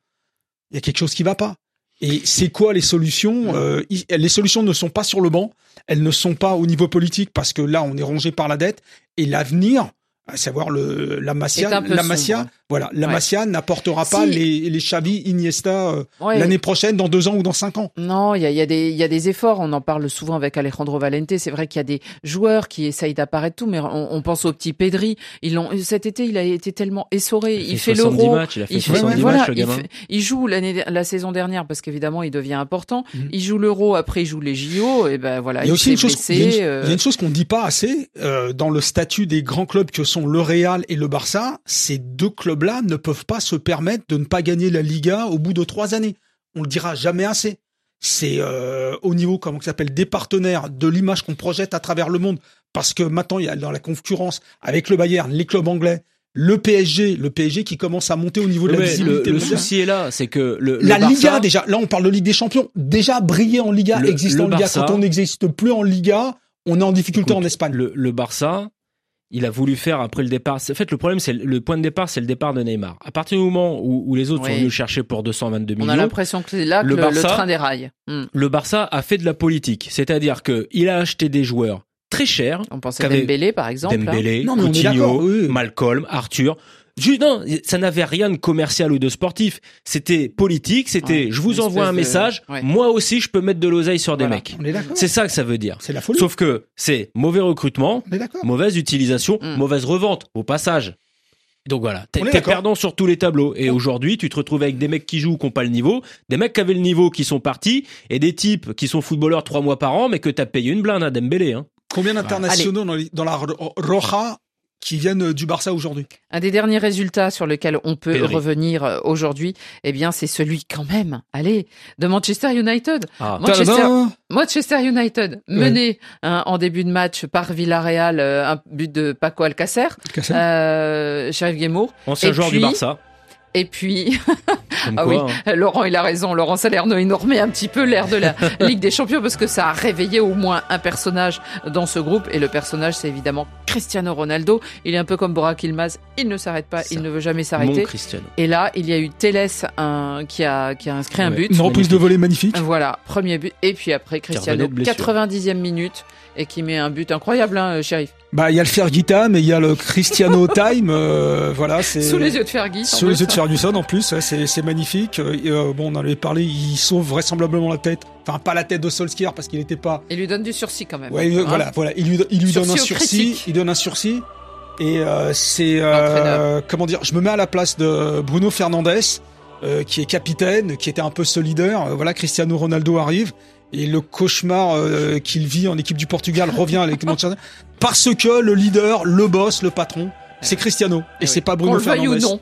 Il y a quelque chose qui va pas. Et c'est quoi les solutions Euh, Les solutions ne sont pas sur le banc, elles ne sont pas au niveau politique parce que là on est rongé par la dette et l'avenir, à savoir le la Masia, la Masia, sombre. Voilà, la Ouais. Masia n'apportera pas Si. les les Xavi, Iniesta euh, Ouais. l'année prochaine, dans deux ans ou dans cinq ans. Non, il y a, y, a des- il y a des efforts. On en parle souvent avec Alejandro Valente. C'est vrai qu'il y a des joueurs qui essayent d'apparaître tout, mais on, on pense au petit Pedri. Ils l'ont cet été, il a été tellement essoré. Il, fait 70 l'euro. il a fait Il fait, 70 voilà, le il, il joue l'année, la saison dernière parce qu'évidemment il devient important. Mhm. Il joue l'euro, après il joue les JO et ben voilà. Il y a aussi une s'est chose, il y a blessé, une, euh, il y a une chose qu'on ne dit pas assez euh, dans le statut des grands clubs que sont le Real et le Barça. Ces deux clubs-là ne peuvent pas se permettre de ne pas gagner la Liga au bout de trois années. On le dira jamais assez. C'est euh, au niveau, comment ça s'appelle, des partenaires, de l'image qu'on projette à travers le monde. Parce que maintenant, il y a dans la concurrence avec le Bayern, les clubs anglais, le PSG, le PSG qui commence à monter au niveau de la le, visibilité. le souci est là, c'est que le, le La Barça- Liga déjà, là on parle de Ligue des Champions, déjà briller en Liga, exister en Liga. Barça- Quand on n'existe plus en Liga, on est en difficulté Écoute, en Espagne. Le Barça, il a voulu faire après le départ. En fait, le problème, c'est le point de départ, c'est le départ de Neymar. À partir du moment où, où les autres Oui. sont venus le chercher pour 222 on a millions, l'impression que c'est là que Le le, le Barça- train déraille. Hmm. le Barça a fait de la politique. C'est-à-dire que il a acheté des joueurs très chers. On pensait Dembélé par exemple. hein. Dembélé, Non, mais on est d'accord, Coutinho, oui. Malcolm, Arthur. Non, ça n'avait rien de commercial ou de sportif. C'était politique. C'était, Ouais, je vous envoie un de- message. ouais. Moi aussi, je peux mettre de l'oseille sur des Voilà. mecs. On est d'accord. C'est ça que ça veut dire. C'est la folie. Sauf que c'est mauvais recrutement, mauvaise utilisation, Mm. mauvaise revente au passage. Donc voilà, t'es perdant sur tous les tableaux. Et aujourd'hui, tu te retrouves avec des mecs qui jouent, qui n'ont pas le niveau, des mecs qui avaient le niveau, qui sont partis, et des types qui sont footballeurs trois mois par an, mais que t'as payé une blinde à Dembélé. Hein. Combien d'internationaux dans, dans la Ro- Roja qui viennent du Barça aujourd'hui Un des derniers résultats sur lesquels on peut Pedri. revenir euh, aujourd'hui, eh bien, c'est celui quand même, allez, de Manchester United. Ah. Manchester, Manchester United, mené hein, en début de match par Villarreal, euh, un but de Paco Alcacer, Cassel euh, Sheriff Guémour. Ancien Et joueur puis- du Barça. Et puis, ah quoi, oui, hein. Laurent, il a raison. Laurent Salerno, il nous remet un petit peu l'air de la Ligue des Champions parce que ça a réveillé au moins un personnage dans ce groupe. Et le personnage, c'est évidemment Cristiano Ronaldo. Il est un peu comme Burak Ilmaz, il ne s'arrête pas, Ça. il ne veut jamais Mon s'arrêter. Cristiano. Et là, il y a eu Teles un, qui, a, qui a inscrit un but. Une reprise de volée magnifique. Voilà, premier but. Et puis après, Cristiano, revenait de blessure. 90e minute, et qui met un but incroyable, hein, shérif. Bah, il y a le Fergie Time et il y a le Cristiano Time. euh, voilà, c'est Sous les yeux de Fergie. Sous les yeux de Ferguson en plus, ouais, c'est c'est magnifique. Euh, bon, on en avait parlé, il sauve vraisemblablement la tête. Enfin, pas la tête de Solskjaer parce qu'il n'était pas. Il lui donne du sursis quand même. Ouais, Hein voilà, voilà. Il lui, il lui donne un Sursis. Il donne un sursis. Et euh, c'est euh, comment dire Je me mets à la place de Bruno Fernandes, euh, qui est capitaine, qui était un peu solidaire. Euh, voilà, Cristiano Ronaldo arrive. Et le cauchemar euh, qu'il vit en équipe du Portugal revient à l'équipe de parce que le leader, le boss, le patron, c'est Cristiano et Eh c'est oui. pas Bruno Fernandes. non.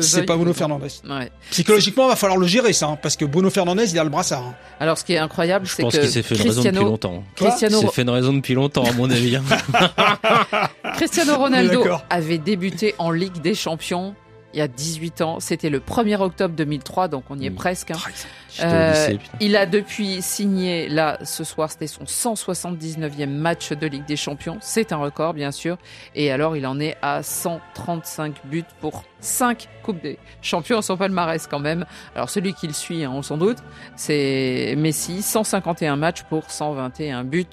C'est pas Bruno non. Fernandes. Ouais. Psychologiquement, il va falloir le gérer ça, hein, parce que Bruno Fernandez, il a le brassard. hein. Alors, ce qui est incroyable, Je c'est pense que qu'il s'est fait une raison depuis Cristiano, longtemps. Quoi Cristiano, Il s'est fait une raison depuis longtemps, à mon avis. hein. Cristiano Ronaldo avait débuté en Ligue des Champions il y a 18 ans. C'était le 1er octobre 2003, donc on y est presque. hein. Au Euh, lycée, il a depuis signé, là, ce soir, c'était son 179e match de Ligue des Champions. C'est un record, bien sûr. Et alors, il en est à 135 buts pour 5 Coupes des Champions, son palmarès quand même. Alors, celui qui le suit, hein, on s'en doute, c'est Messi, 151 matchs pour 121 buts.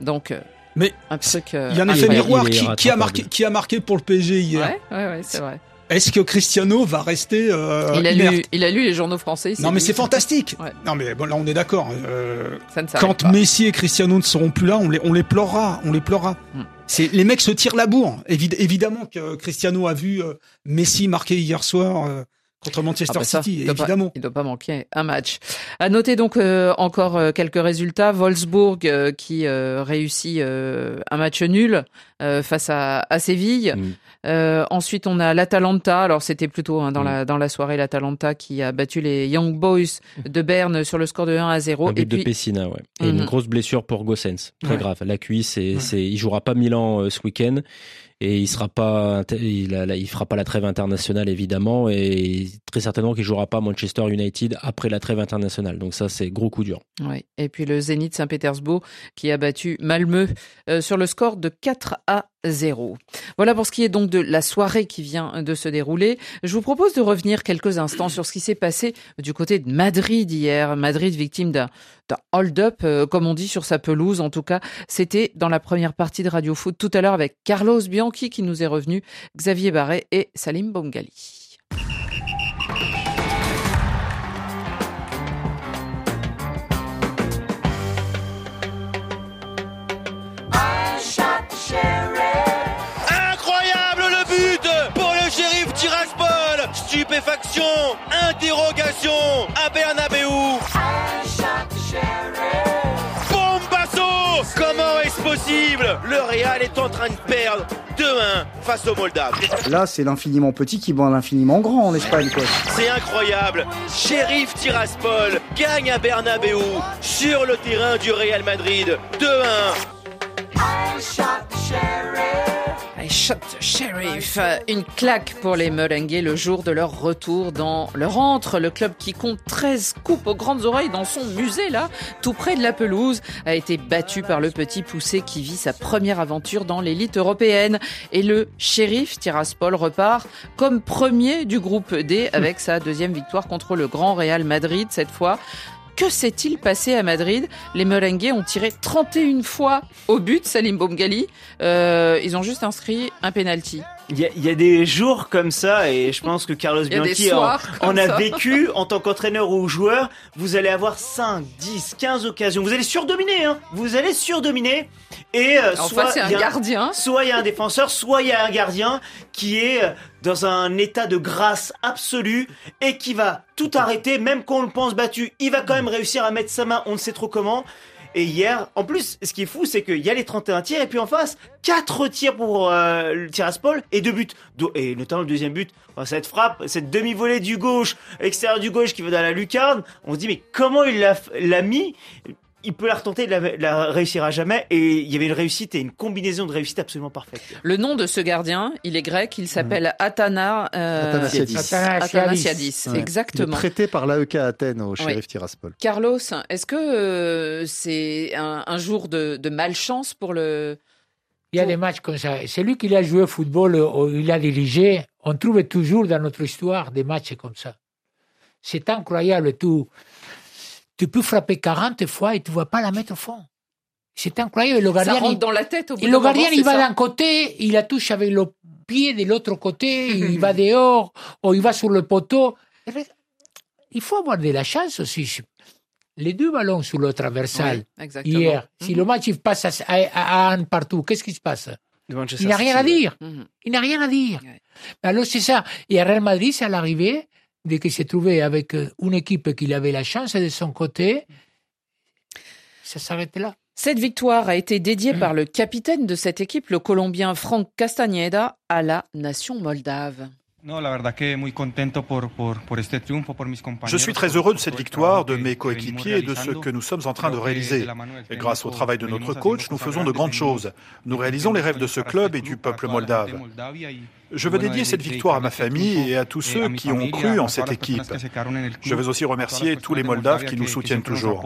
Donc, euh, Mais un truc. euh, il y a un effet miroir il est qui, qui a rattrapable. marqué, qui a marqué pour le PSG hier. Ouais, ouais, ouais, c'est vrai. Est-ce que Cristiano va rester euh, il, a lu, il a lu les journaux français. Non, mais c'est fantastique. Ouais. Non, mais bon, là, on est d'accord. euh, quand pas. Messi et Cristiano ne seront plus là, on les, on les pleurera. On les pleurera. Hmm. C'est les mecs se tirent la bourre. Évid- évidemment que Cristiano a vu euh, Messi marquer hier soir euh, contre Manchester Ah bah ça, City. il pas- Évidemment. il doit pas manquer un match. À noter donc euh, encore euh, quelques résultats. Wolfsburg euh, qui euh, réussit euh, un match nul euh, face à, à Séville. Mm. Euh, ensuite, on a l'Atalanta. Alors, c'était plutôt hein, dans Mm. la dans la soirée l'Atalanta qui a battu les Young Boys de Berne sur le score de 1 à 0. Un but Et de Pessina, ouais. Et Mhm. une grosse blessure pour Gossens. Très Ouais. grave. La cuisse, et Ouais. c'est, il jouera pas Milan euh, ce week-end. Et il sera pas, il, fera pas la trêve internationale évidemment, et très certainement qu'il jouera pas Manchester United après la trêve internationale. Donc ça, c'est gros coup dur. Ouais. Et puis le Zénith Saint-Pétersbourg qui a battu Malmö euh, sur le score de 4 à 0. Voilà pour ce qui est donc de la soirée qui vient de se dérouler. Je vous propose de revenir quelques instants sur ce qui s'est passé du côté de Madrid hier. Madrid victime d'un d'un hold-up, euh, comme on dit sur sa pelouse. En tout cas, c'était dans la première partie de Radio Foot tout à l'heure avec Carlos Bianchi qui nous est revenu, Xavier Barret et Salim Bongali. Stupéfaction, interrogation à Bernabeu. Bombasso Comment est-ce possible? Le Real est en train de perdre 2-1 face aux Moldaves. Là, c'est l'infiniment petit qui bat l'infiniment grand en Espagne, quoi. C'est incroyable. Shérif Tiraspol gagne à Bernabeu sur le terrain du Real Madrid 2-1 I shot sheriff. Une claque pour les Merengues le jour de leur retour dans leur antre. Le club qui compte 13 coupes aux grandes oreilles dans son musée, là, tout près de la pelouse, a été battu par le petit poussé qui vit sa première aventure dans l'élite européenne. Et le shérif Tiraspol repart comme premier du groupe D avec sa deuxième victoire contre le Grand Real Madrid cette fois. Que s'est-il passé à Madrid? Les Merengues ont tiré 31 fois au but, Salim Bomgali. Euh, ils ont juste inscrit un penalty. Il y, a, il y a des jours comme ça et je pense que Carlos Bianchi en, a ça. vécu en tant qu'entraîneur ou joueur. Vous allez avoir 5, 10, 15 occasions. Vous allez surdominer, hein. Vous allez surdominer et euh, soit un il y a- gardien. Soit il y a un défenseur, soit il y a un gardien qui est euh, dans un état de grâce absolue et qui va tout arrêter, même quand on le pense battu. Il va quand même réussir à mettre sa main, on ne sait trop comment. Et hier, en plus, ce qui est fou, c'est qu'il y a les 31 tirs et puis en face, 4 tirs pour euh, le Tiraspol et 2 buts. Et notamment le deuxième but, cette frappe, cette demi-volée du gauche, extérieur du gauche qui va dans la lucarne. On se dit, mais comment il l'a mis? Il peut la retenter, il la, la réussira jamais. Et il y avait une réussite et une combinaison de réussite absolument parfaite. Le nom de ce gardien, il est grec, il s'appelle Atana, euh, Athanasiadis. Athanasiadis, Ouais. Il est exactement. prêté par l'AEK Athènes au shérif Tiraspol. Carlos, est-ce que euh, c'est un, un jour de, de malchance pour le Il y a des matchs comme ça. Celui qui a joué au football ou il a dirigé, on trouve toujours dans notre histoire des matchs comme ça. C'est incroyable. Tu, tu peux frapper 40 fois et tu ne vas pas la mettre au fond. C'est incroyable. Le gardien, Ça rentre il- dans la tête au bout le moment, gardien, c'est il va d'un côté, il la touche avec le pied de l'autre côté, il va dehors, ou il va sur le poteau. Il faut avoir de la chance aussi. Les deux ballons sur le traversal, Oui, hier, si Mhm. le match il passe à, à- à un partout, qu'est-ce qui se passe? Manchester Il n'a rien à dire. Mhm. Il n'a rien à dire. Alors c'est ça. Et à Real Madrid, c'est à l'arrivée, dès qu'il s'est trouvé avec euh, une équipe qu'il avait la chance de son côté, ça s'arrête là. Cette victoire a été dédiée par le capitaine de cette équipe, le Colombien Franck Castañeda, à la nation moldave. Je suis très heureux de cette victoire, de mes coéquipiers et de ce que nous sommes en train de réaliser. Et grâce au travail de notre coach, nous faisons de grandes choses. Nous réalisons les rêves de ce club et du peuple moldave. Je veux dédier cette victoire à ma famille et à tous ceux qui ont cru en cette équipe. Je veux aussi remercier tous les Moldaves qui nous soutiennent toujours.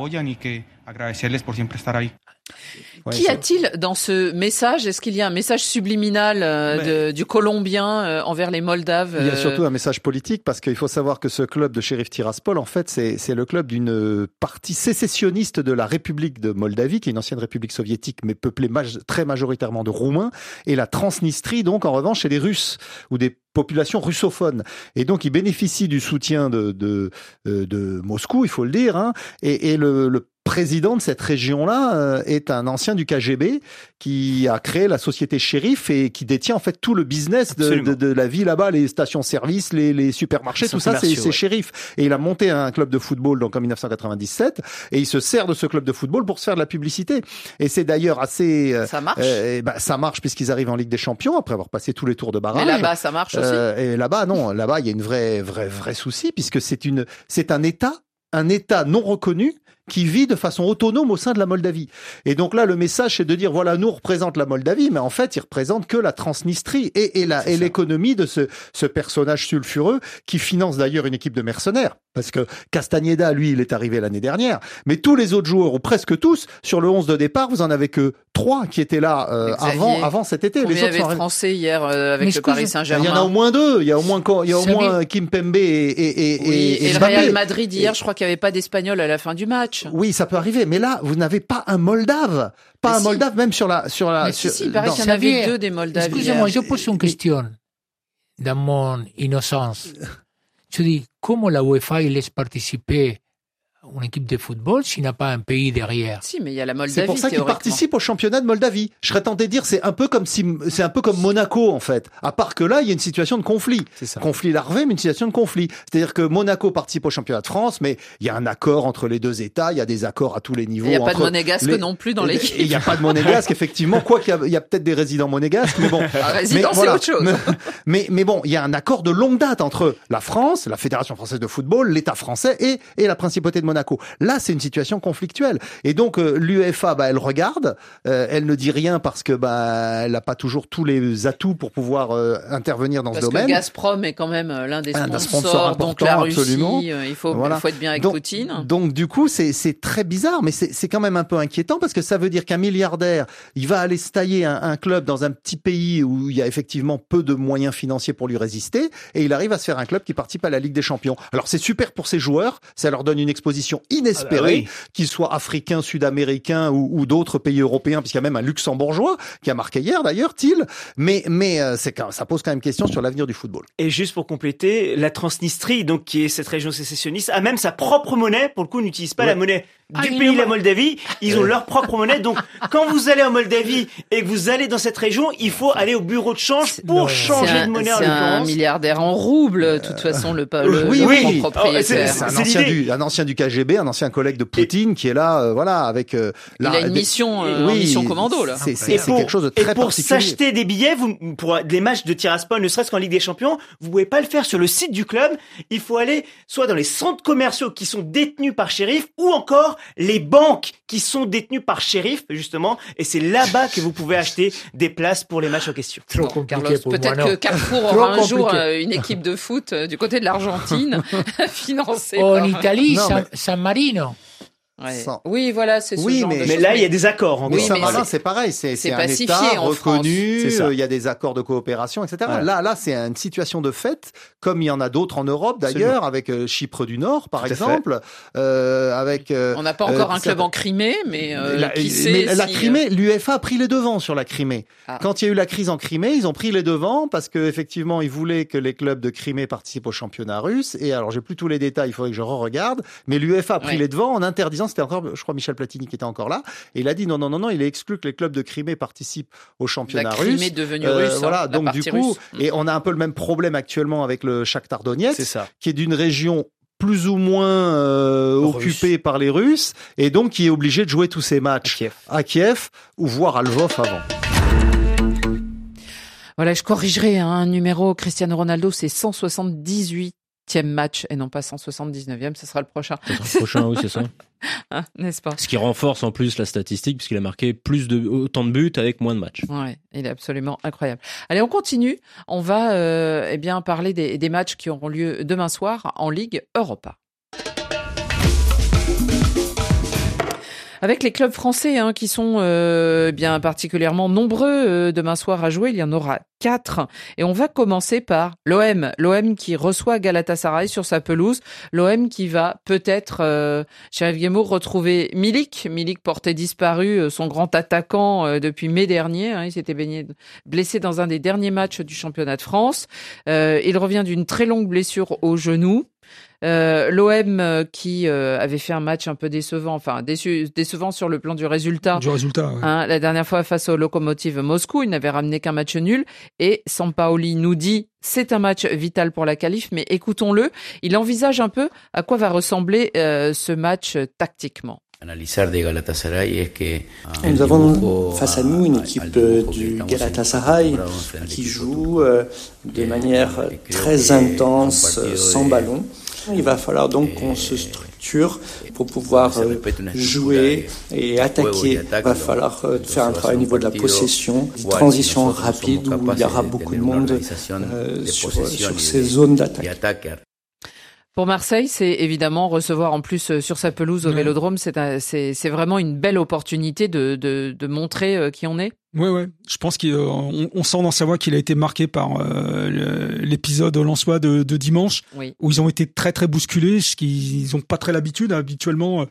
Qu'y a-t-il dans ce message? Est-ce qu'il y a un message subliminal euh, de- du Colombien euh, envers les Moldaves Il y a euh, surtout un message politique parce qu'il faut savoir que ce club de Sheriff Tiraspol, en fait, c'est c'est le club d'une partie sécessionniste de la République de Moldavie, qui est une ancienne république soviétique, mais peuplée maj- très majoritairement de Roumains. Et la Transnistrie, donc, en revanche, c'est des Russes ou des populations russophones. Et donc, ils bénéficient du soutien euh, de Moscou, il faut le dire. Hein. Et, le président de cette région-là euh, est un ancien du KGB qui a créé la société Shérif et qui détient en fait tout le business de, de, de la vie là-bas, les stations-service, les, les supermarchés, tout ça, c'est ouais. Shérif. Et il a monté un club de football donc en 1997 et il se sert de ce club de football pour se faire de la publicité. Et c'est d'ailleurs assez... euh, Ça marche euh, eh ben, ça marche puisqu'ils arrivent en Ligue des Champions après avoir passé tous les tours de barrage. Mais là-bas, ça marche aussi Euh, et là-bas, non, là-bas, il y a une vraie, vraie, vrai souci puisque c'est une, c'est un État, un État non reconnu qui vit de façon autonome au sein de la Moldavie. Et donc là, le message, c'est de dire, voilà, nous représente la Moldavie, mais en fait, il représente que la Transnistrie et, et la, et l'économie de ce, ce personnage sulfureux qui finance d'ailleurs une équipe de mercenaires. Parce que Castagneda, lui, il est arrivé l'année dernière, mais tous les autres joueurs, ou presque tous, sur le 11 de départ, vous en avez que trois qui étaient là euh, avant, avant cet été. Combien y autres avait sont Français hier euh, avec Mais le Paris Saint-Germain il y en a au moins deux. Il y a au moins, il y a au moins Kim Pembe et, et, et, Oui, et, et le. Real Madrid hier, je crois qu'il n'y avait pas d'Espagnol à la fin du match. Oui, ça peut arriver. Mais là, vous n'avez pas un Moldave. Pas Mais un si. Moldave, même sur la, sur la, Mais si, sur- si, il paraît qu'il y en avait deux des Moldaves. Excusez-moi, je pose une question dans mon innocence. Je dis, comment la UEFA laisse participer une équipe de football s'il n'a pas un pays derrière Si, mais il y a la Moldavie. C'est pour ça qu'il participe au championnat de Moldavie. Je serais tenté de dire, c'est un peu comme si, c'est un peu comme Monaco, en fait. À part que là, il y a une situation de conflit. C'est ça. Conflit larvé, mais une situation de conflit. C'est-à-dire que Monaco participe au championnat de France, mais il y a un accord entre les deux États, il y a des accords à tous les niveaux. Il n'y a pas de monégasque les- non plus dans l'équipe. Il n'y a pas de monégasque, effectivement. Quoi qu'il y a, il y a peut-être des résidents monégasques, mais bon. Un résident, c'est autre chose. Mais, mais bon, il y a un accord de longue date entre la France, la Fédération française de football, l'État français et, et la principauté de Monaco. Là, c'est une situation conflictuelle. Et donc, euh, l'UEFA, bah, elle regarde, euh, elle ne dit rien parce que bah, elle n'a pas toujours tous les atouts pour pouvoir euh, intervenir dans Parce ce que domaine. Gazprom est quand même euh, l'un des Un sponsors, des sponsors donc la Russie, absolument. il faut, Voilà. il faut être bien avec Donc- Poutine. Donc du coup, c'est très bizarre, mais c'est c'est quand même un peu inquiétant parce que ça veut dire qu'un milliardaire, il va aller se tailler un, un club dans un petit pays où il y a effectivement peu de moyens financiers pour lui résister, et il arrive à se faire un club qui participe à la Ligue des Champions. Alors c'est super pour ses joueurs, ça leur donne une exposition inespérée, Ah bah oui. qu'ils soient africains, sud-américains ou, ou d'autres pays européens, puisqu'il y a même un luxembourgeois qui a marqué hier d'ailleurs, Thiel. Mais mais euh, c'est ça pose quand même question sur l'avenir du football. Et juste pour compléter, la Transnistrie, donc qui est cette région sécessionniste, a même sa propre monnaie. Pour le coup, n'utilise pas Ouais. la monnaie du il pays, le- la Moldavie. Ils ont leur propre monnaie. Donc, quand vous allez en Moldavie et que vous allez dans cette région, il faut aller au bureau de change pour changer un, de monnaie en c'est un milliardaire en rouble, de toute façon, le, le, oui, le oui. Oh, propriétaire. c'est- un ancien du un ancien du KGB, un ancien collègue de Poutine qui est là, euh, voilà, avec. euh, Il la- a une des- mission, euh, mission commando, là. C'est Et pour, quelque chose de et très pour particulier. s'acheter des billets, vous, pour les matchs de Tiraspol, ne serait-ce qu'en Ligue des Champions, vous pouvez pas le faire sur le site du club. Il faut aller soit dans les centres commerciaux qui sont détenus par Sheriff, ou encore les banques qui sont détenues par Sheriff, justement. Et c'est là-bas que vous pouvez acheter des places pour les matchs en question. Trop Bon, compliqué Carlos, peut-être que Carrefour aura un jour compliqué. euh, une équipe de foot euh, du côté de l'Argentine financée En par... Italie, Non, San, mais- San Marino. Oui, voilà, c'est ce oui, genre mais, de mais là, il y a des accords. En Mais. Saint-Marin, c'est pareil, c'est un État reconnu, euh, il y a des accords de coopération, etc. Là, là, c'est une situation de fait, comme il y en a d'autres en Europe d'ailleurs, avec euh, Chypre du Nord, par Tout exemple, euh, avec. euh, On n'a pas encore euh, un club en Crimée, mais euh, la, qui mais sait la si, Crimée, l'UEFA a pris les devants sur la Crimée. Ah. Quand il y a eu la crise en Crimée, ils ont pris les devants parce que effectivement, ils voulaient que les clubs de Crimée participent au championnat russe. Et alors, j'ai plus tous les détails, il faudrait que je re-regarde. Mais l'UEFA a pris Ouais. les devants en interdisant. C'était encore, je crois, Michel Platini qui était encore là. Et il a dit non, non, non, non, il est exclu que les clubs de Crimée participent au championnat La russe. Crimée devenue Euh, russe, hein, voilà, donc du coup, russe. Et on a un peu le même problème actuellement avec le Shakhtar Donetsk qui est d'une région plus ou moins euh, Russe. occupée par les Russes et donc qui est obligé de jouer tous ses matchs Kiev. à Kiev ou voire à Lvov avant. Voilà, je corrigerai hein, un numéro. Cristiano Ronaldo, c'est 178e match et non pas 179e. Ce sera le prochain, Le prochain, oui, c'est ça. hein, n'est-ce pas? Ce qui renforce en plus la statistique, puisqu'il a marqué plus de, autant de buts avec moins de matchs. Ouais, il est absolument incroyable. Allez, on continue. On va euh, eh bien parler des, des matchs qui auront lieu demain soir en Ligue Europa. Avec les clubs français hein, qui sont euh, bien particulièrement nombreux euh, demain soir à jouer, il y en aura quatre. Et on va commencer par l'OM. L'OM qui reçoit Galatasaray sur sa pelouse. L'OM qui va peut-être, euh, Sheriff retrouver Milik. Milik portait disparu, euh, son grand attaquant depuis mai dernier. hein. il s'était baigné- blessé dans un des derniers matchs du championnat de France. Il revient d'une très longue blessure au genou. Euh, L'OM euh, qui euh, avait fait un match un peu décevant, enfin déçu- décevant sur le plan du résultat. Du résultat, ouais. Hein, la dernière fois face au Lokomotiv Moscou, il n'avait ramené qu'un match nul. Et Sampaoli nous dit c'est un match vital pour la qualif, mais écoutons-le. Il envisage un peu à quoi va ressembler euh, ce match tactiquement. Nous avons face à nous une équipe du Galatasaray qui joue euh, de manière euh, très intense, euh, sans ballon. Il va falloir donc qu'on se structure pour pouvoir euh, jouer et attaquer. Il va falloir faire un travail au niveau de la possession, des transitions rapides où il y aura beaucoup de monde sur, sur ces zones d'attaque. Pour Marseille, c'est évidemment recevoir en plus euh, sur sa pelouse au Ouais. Vélodrome, c'est un- c'est c'est vraiment une belle opportunité de, de, de montrer euh, qui on est. Ouais, ouais. Je pense qu'on on sent dans sa voix qu'il a été marqué par euh, l'épisode Lensois de, de dimanche, Oui. où ils ont été très très bousculés, ce qu'ils n'ont pas très l'habitude habituellement. euh.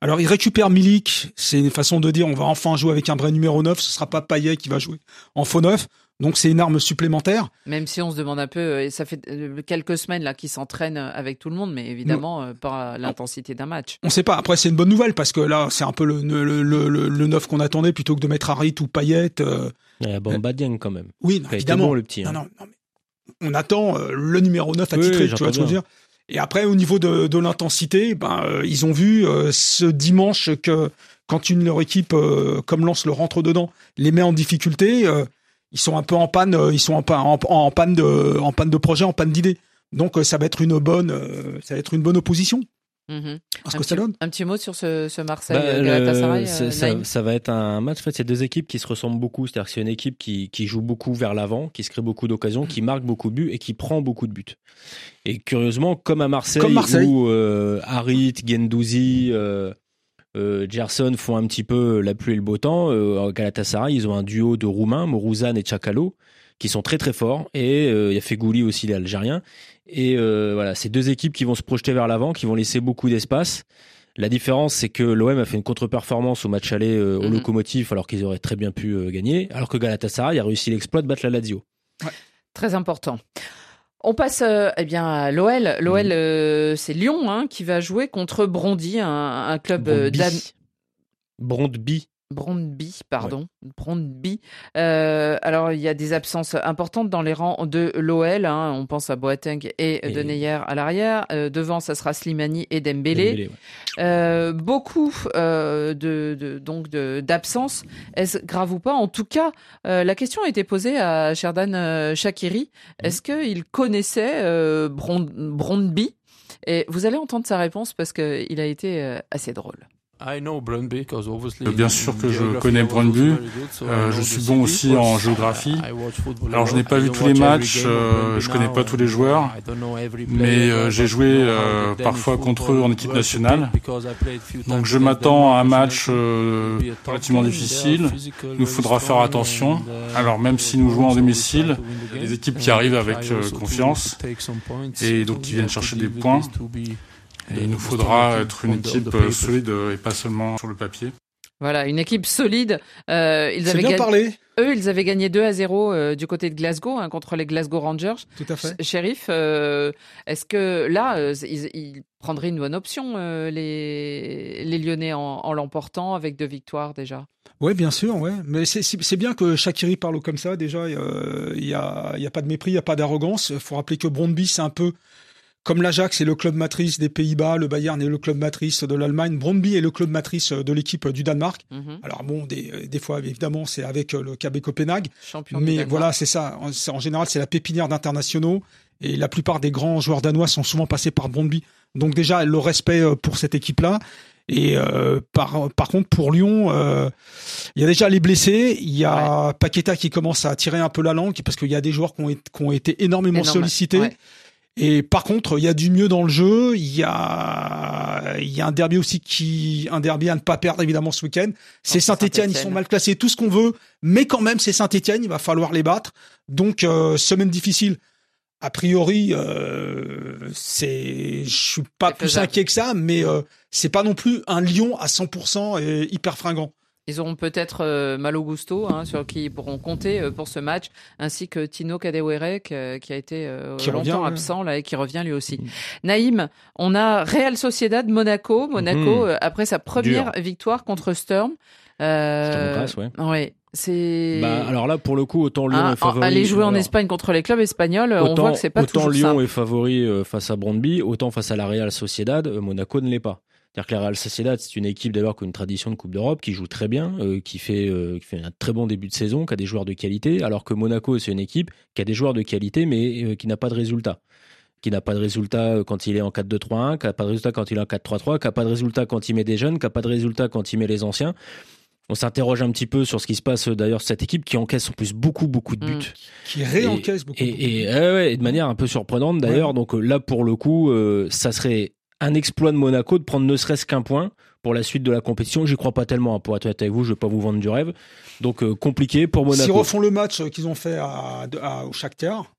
Alors ils récupèrent Milik, c'est une façon de dire on va enfin jouer avec un vrai numéro 9, ce sera pas Payet qui va jouer en faux 9, donc c'est une arme supplémentaire. Même si on se demande un peu, euh, et ça fait euh, quelques semaines là qu'ils s'entraînent euh, avec tout le monde, mais évidemment euh, pas l'intensité d'un match. On sait pas. Après, c'est une bonne nouvelle parce que là, c'est un peu le, le, le, le, le neuf qu'on attendait plutôt que de mettre Harit ou Payet. euh. Il y a Bamba Dieng quand même. Oui, non, évidemment. bon, le petit, hein. Non, non, non, mais on attend le numéro 9 à Oui, tu vois ce que je veux dire. Et après, au niveau de, de l'intensité, ben, euh, ils ont vu euh, ce dimanche que quand une leur équipe euh, comme Lens le rentre dedans, les met en difficulté, euh, ils sont un peu en panne, euh, ils sont en, en, en panne de, en panne de projet, en panne d'idées. Donc, euh, ça va être une bonne, euh, ça va être une bonne opposition. Mhm. Parce un, que petit, donne. un petit mot sur ce, ce Marseille Bah, Galatasaray. euh, ça, va être un match. En fait, c'est deux équipes qui se ressemblent beaucoup. C'est-à-dire que c'est une équipe qui, qui joue beaucoup vers l'avant, qui se crée beaucoup d'occasions, qui marque beaucoup de buts et qui prend beaucoup de buts. Et curieusement, comme à Marseille, Comme Marseille. où euh, Harit, Gendouzi, euh, euh, Gerson font un petit peu la pluie et le beau temps, euh, Galatasaray, ils ont un duo de Roumains, Mourouzan et Chakalo, qui sont très très forts. Et euh, il y a Fegouli aussi, l'Algérien. Et euh, voilà, c'est deux équipes qui vont se projeter vers l'avant, qui vont laisser beaucoup d'espace. La différence, c'est que l'OM a fait une contre-performance au match aller euh, au Mhm. Lokomotiv, alors qu'ils auraient très bien pu euh, gagner, alors que Galatasaray a réussi l'exploit de battre la Lazio. Très important. On passe euh, eh bien à l'OL. L'OL, euh, c'est Lyon hein, qui va jouer contre Brondy, un, un club euh, d'Am- Brondby. Brondby, pardon, Brondby. Euh, alors il y a des absences importantes dans les rangs de l'OL. hein. On pense à Boateng et, Et- Deneyer à l'arrière. Euh, devant, ça sera Slimani et Dembélé. Dembélé, ouais. Euh, beaucoup de, de- donc de- d'absence. Est-ce grave ou pas? En tout cas, la question a été posée à Sherdan Shakiri. Est-ce qu'il connaissait Bron- Brondby Et vous allez entendre sa réponse parce qu'il a été assez drôle. Bien sûr que je connais Brøndby. Euh, je suis bon aussi en géographie. Alors je n'ai pas vu tous les matchs, euh, je connais pas tous les joueurs, mais euh, j'ai joué euh, parfois contre eux en équipe nationale. Donc je m'attends à un match euh, relativement difficile. Il nous faudra faire attention. Alors même si nous jouons en domicile, des équipes qui arrivent avec euh, confiance et donc qui viennent chercher des points. Et il nous faudra être une équipe euh, solide et pas seulement sur le papier. Voilà, une équipe solide. Euh, ils avaient bien gagné- parlé. Eux, ils avaient gagné 2 à 0 euh, du côté de Glasgow hein, contre les Glasgow Rangers. Tout à fait. Sh- Shérif, euh, est-ce que là, euh, ils, ils prendraient une bonne option, euh, les, les Lyonnais, en, en l'emportant avec deux victoires déjà? Ouais, bien sûr, ouais. Mais c'est- bien que Shakiri parle comme ça. Déjà, euh, il y a, y a pas de mépris, il y a pas d'arrogance. Il faut rappeler que Brondby, c'est un peu comme l'Ajax, c'est le club matrice des Pays-Bas, le Bayern est le club matrice de l'Allemagne, Brondby est le club matrice de l'équipe du Danemark. Mhm. Alors bon, des, des fois, évidemment, c'est avec euh, le KB Copenhague. Champion Mais voilà, c'est ça. En, général, c'est la pépinière d'internationaux. Et la plupart des grands joueurs danois sont souvent passés par Brondby. Donc déjà, le respect euh, pour cette équipe-là. Et euh, par, par contre, pour Lyon, euh, il y a déjà les blessés. Il y a Paqueta qui commence à tirer un peu la langue parce qu'il y a des joueurs qui ont, été- qui ont été énormément Énorme, sollicités. ouais. Et par contre, il y a du mieux dans le jeu. Il y a, il y a un derby aussi qui, un derby à ne pas perdre évidemment ce week-end. C'est Saint-Etienne. Ils sont mal classés, tout ce qu'on veut, mais quand même c'est Saint-Etienne. Il va falloir les battre. Donc euh, semaine difficile. A priori, euh, c'est, je suis pas plus inquiet que ça, mais euh, c'est pas non plus un Lyon à 100% et hyper fringant. Ils auront peut-être euh, Malo Gusto, hein, sur qui ils pourront compter euh, pour ce match, ainsi que Tino Kadewere, qui, qui a été euh, Qui longtemps revient, absent là, et qui revient lui aussi. Naïm, on a Real Sociedad Monaco. Monaco, Mhm. euh, après sa première victoire contre Sturm. Euh, Sturm ouais. ouais, c'est... Bah, alors là, pour le coup, autant Lyon Hein, est favori. aller jouer en Espagne contre les clubs espagnols, on autant- voit que c'est pas autant toujours Lyon simple. est favori face à Brondby, autant face à la Real Sociedad, Monaco ne l'est pas. C'est-à-dire que la Real Sociedad, c'est une équipe d'abord qui a une tradition de Coupe d'Europe, qui joue très bien, euh, qui, fait, euh, qui fait un très bon début de saison, qui a des joueurs de qualité, alors que Monaco, c'est une équipe qui a des joueurs de qualité, mais euh, qui n'a pas de résultat. Qui n'a pas de résultat euh, quand il est en 4-2-3-1, qui n'a pas de résultat quand il est en 4-3-3, qui n'a pas de résultat quand il met des jeunes, qui n'a pas de résultat quand il met les anciens. On s'interroge un petit peu sur ce qui se passe d'ailleurs cette équipe qui encaisse en plus beaucoup beaucoup de buts. Mm. Qui réencaisse beaucoup. Et, et, ouais, ouais, et de manière un peu surprenante d'ailleurs. Donc là, pour le coup, euh, ça serait un exploit de Monaco de prendre ne serait-ce qu'un point pour la suite de la compétition. J'y crois pas tellement, hein, pour être honnête avec vous, je vais pas vous vendre du rêve. Donc euh, compliqué pour S'ils Monaco. refont le match qu'ils ont fait à, à- au Shakhtar,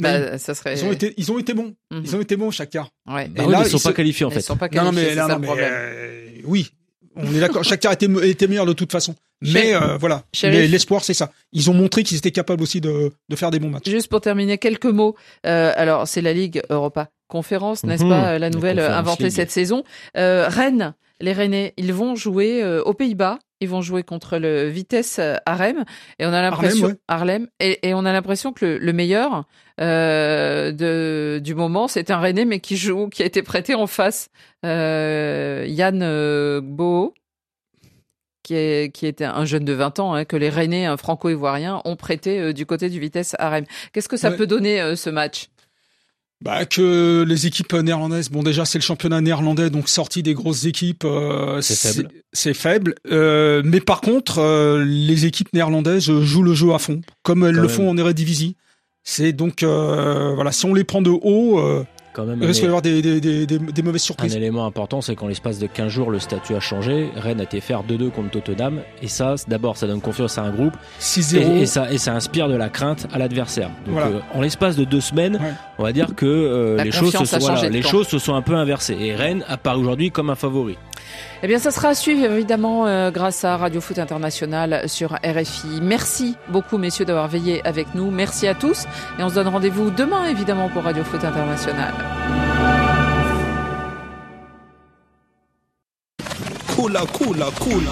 Bah, mais ça serait... ils ont été, ils ont été bons. Mhm. Ils ont été bons au Shakhtar. Ouais. Bah Et oui, là, mais ils sont ils pas se- qualifiés en Ils fait. sont pas Non, qualifiés, mais, non, ça non, le mais problème. euh, oui, on est d'accord. Shakhtar était, était meilleur de toute façon. Mais euh, voilà. L'espoir, c'est ça. Ils ont montré qu'ils étaient capables aussi de, de faire des bons matchs. Juste pour terminer, quelques mots. Euh, alors, c'est la Ligue Europa Conférence, n'est-ce Mhm. pas, la La nouvelle euh, inventée League. cette saison. Euh, Rennes, les Rennais, ils vont jouer euh, aux Pays-Bas. Ils vont jouer contre le Vitesse euh, Arnhem et on a l'impression ouais. Harlem et, et on a l'impression que le, le meilleur euh, de, du moment c'est un Rennais mais qui joue qui a été prêté en face euh, Yann euh, Gbo qui, est, qui était un jeune de 20 ans, hein, que les Rennais un franco-ivoiriens ont prêté euh, du côté du Vitesse Arnhem. Qu'est-ce que ça Ouais. peut donner euh, ce match? Bah, que les équipes néerlandaises, bon déjà c'est le championnat néerlandais, donc sorti des grosses équipes, euh, C'est faible. C'est faible. Euh, mais par contre, euh, les équipes néerlandaises jouent le jeu à fond, comme elles Quand le même. font en Eredivisie. C'est donc euh, voilà, si on les prend de haut, euh, Quand même, il risque un, d'y avoir des, des, des, des, des mauvaises un surprises. élément important, c'est qu'en l'espace de 15 jours, le statut a changé. Rennes a été faire 2-2 contre Tottenham. Et ça, d'abord, ça donne confiance à un groupe. 6-0. Et, et ça, et ça inspire de la crainte à l'adversaire. Donc, Voilà. euh, en l'espace de deux semaines, Ouais. on va dire que euh, les, choses se, sont, voilà, les choses se sont un peu inversées. Et Rennes apparaît aujourd'hui comme un favori. Eh bien, ça sera à suivre évidemment euh, grâce à Radio Foot International sur RFI. Merci beaucoup, messieurs, d'avoir veillé avec nous. Merci à tous. Et on se donne rendez-vous demain, évidemment, pour Radio Foot International. Cool, cool, cool.